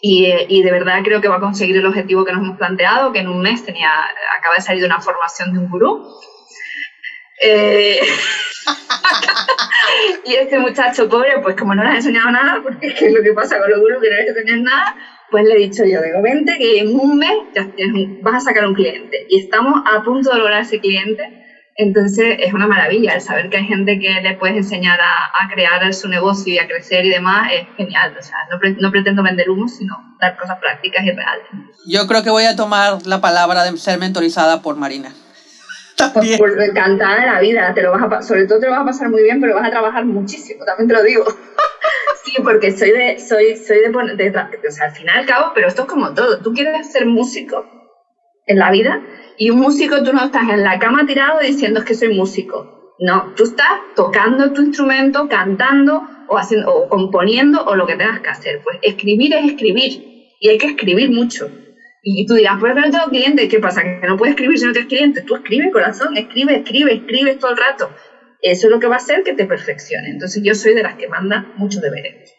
y, y, de verdad creo que va a conseguir el objetivo que nos hemos planteado, que en un mes tenía, acaba de salir de una formación de un gurú. Eh, *laughs* y este muchacho pobre, pues como no le has enseñado nada, porque es que lo que pasa con los gurús que no les enseñan nada, pues le he dicho yo, digo, vente que en un mes ya vas a sacar un cliente. Y estamos a punto de lograr ese cliente. Entonces es una maravilla el saber que hay gente que le puedes enseñar a, a, crear su negocio y a crecer y demás, es genial. O sea, no, pre no, pretendo vender humo, sino dar cosas prácticas y reales. Yo creo que voy a tomar la palabra de ser mentorizada por Marina. También. Pues, pues encantada de la vida, te lo vas a, sobre todo te lo vas a pasar muy bien, pero vas a trabajar muchísimo, también te lo digo. *laughs* sí, porque soy de, soy, soy de, de, de, o sea, al final y al cabo, pero esto es como todo. Tú quieres ser músico en la vida y un músico, tú no estás en la cama tirado diciendo que soy músico. No, tú estás tocando tu instrumento, cantando o, haciendo, o componiendo o lo que tengas que hacer. Pues escribir es escribir y hay que escribir mucho. Y tú dirás, pues no tengo clientes, ¿qué pasa? ¿Que no puedes escribir si no tienes clientes? Tú escribe, corazón, escribe, escribe, escribe todo el rato. Eso es lo que va a hacer que te perfeccione. Entonces yo soy de las que manda muchos deberes.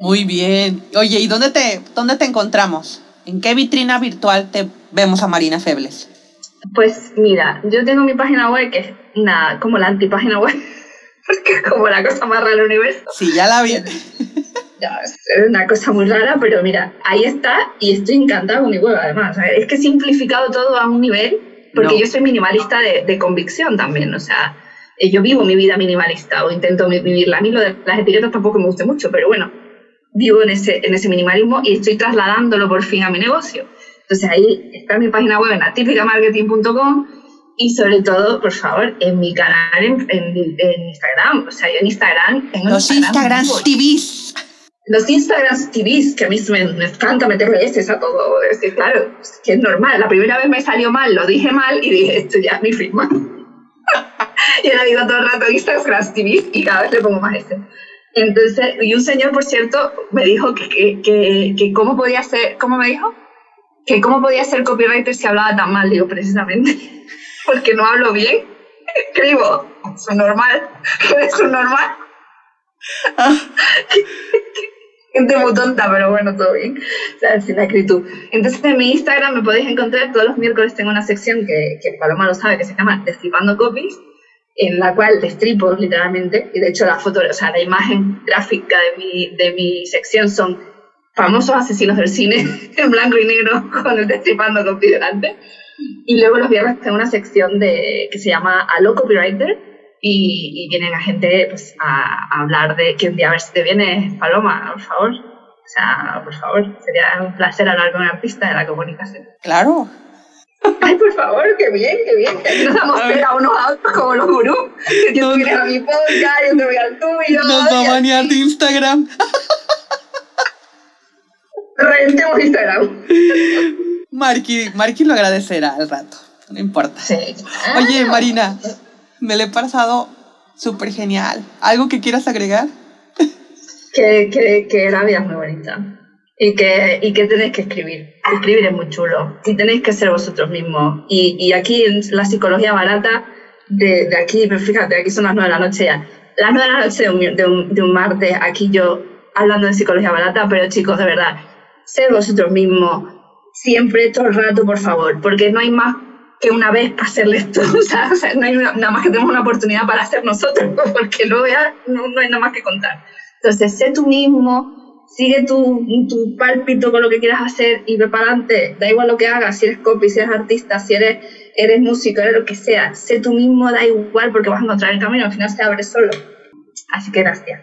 Muy bien. Oye, ¿y dónde te, dónde te encontramos? ¿En qué vitrina virtual te vemos a Marina Febles? Pues mira, yo tengo mi página web que es una, como la antipágina web, *laughs* porque es como la cosa más rara del universo. Sí, ya la vi. *laughs* es una cosa muy rara, pero mira, ahí está y estoy encantada con mi web además. Es que he simplificado todo a un nivel, porque no. yo soy minimalista de, de, convicción también, o sea, eh, yo vivo mi vida minimalista o intento vivirla. A mí lo de las etiquetas tampoco me gusta mucho, pero bueno, vivo en ese, en ese minimalismo y estoy trasladándolo por fin a mi negocio. Entonces ahí está mi página web en atípicamarketing.com y sobre todo, por favor, en mi canal en, en, en Instagram. O sea, yo en Instagram... En Los Instagram TVs. Los Instagram TVs, que a mí me, me encanta meterle S a todo. Es que, claro, es que es normal. La primera vez me salió mal, lo dije mal y dije, esto ya es mi firma. *laughs* y ahora digo todo el rato Instagram TVs y cada vez le pongo más este. Entonces, y un señor, por cierto, me dijo que, que, que, que cómo podía ser, ¿cómo me dijo? Que cómo podía ser copywriter si hablaba tan mal, digo, precisamente, *laughs* porque no hablo bien, escribo, es normal, *laughs* es normal. Gente muy tonta, pero bueno, todo bien, o sea, sin la escritura. Entonces, en mi Instagram me podéis encontrar, todos los miércoles tengo una sección que, que Paloma lo sabe, que se llama Destripando Copies, en la cual destripo literalmente, y de hecho la foto, o sea, la imagen gráfica de mi, de mi sección son famosos asesinos del cine *laughs* en blanco y negro con el destripando copy delante. Y luego los viernes tengo una sección de, que se llama Allo Copywriter y, y vienen a gente pues, a, a, hablar de que un día a ver si te viene Paloma, por favor. O sea, por favor, sería un placer hablar con un artista de la comunicación. Claro, Ay, por favor, qué bien, qué bien. Que *laughs* aquí nos damos pega unos a otros como los gurús. Que tú vienes a mi podcast, yo te voy al tuyo. Nos va a banear de Instagram. Reventemos Instagram. Marky, Marky lo agradecerá al rato. No importa. Sí. Oye, Marina, me lo he pasado súper genial. ¿Algo que quieras agregar? Que, que, que la vida es muy bonita. Y que, y que tenéis que escribir. Escribir es muy chulo y tenéis que ser vosotros mismos. Y, y aquí en la psicología barata, de, de aquí, fíjate, aquí son las nueve de la noche ya. Las nueve de la noche de un, de un, de un martes, aquí yo hablando de psicología barata, pero chicos, de verdad, sed vosotros mismos, siempre, todo el rato, por favor, porque no hay más que una vez para hacerle esto, *laughs* o sea, no hay nada más que tenemos una oportunidad para hacer nosotros, *laughs* porque luego ya no, no hay nada más que contar. Entonces, sé tú mismo, sigue tu, tu pálpito con lo que quieras hacer y adelante. Da igual lo que hagas, si eres copy, si eres artista, si eres, eres músico, eres lo que sea. Sé tú mismo, da igual porque vas a encontrar el camino, al final se abre solo. Así que gracias.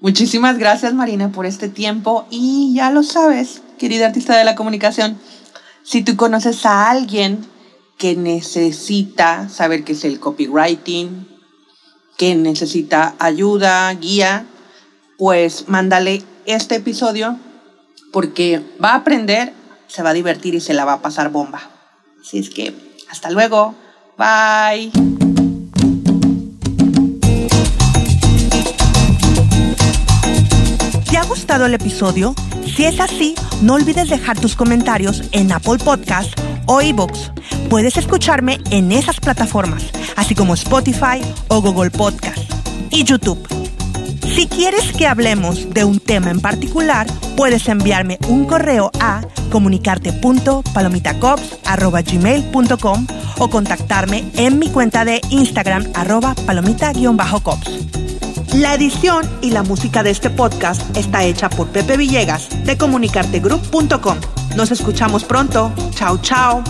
Muchísimas gracias Marina por este tiempo y ya lo sabes, querida artista de la comunicación, si tú conoces a alguien que necesita saber qué es el copywriting, que necesita ayuda, guía, pues mándale este episodio porque va a aprender, se va a divertir y se la va a pasar bomba. Así es que, hasta luego. Bye. ¿Te ha gustado el episodio? Si es así, no olvides dejar tus comentarios en Apple Podcast o iVoox. Puedes escucharme en esas plataformas, así como Spotify o Google Podcast y YouTube. Si quieres que hablemos de un tema en particular, puedes enviarme un correo a comunicarte.palomitacops.gmail.com o contactarme en mi cuenta de Instagram arroba palomita-cops. La edición y la música de este podcast está hecha por Pepe Villegas de comunicartegroup.com. Nos escuchamos pronto. Chao, chao.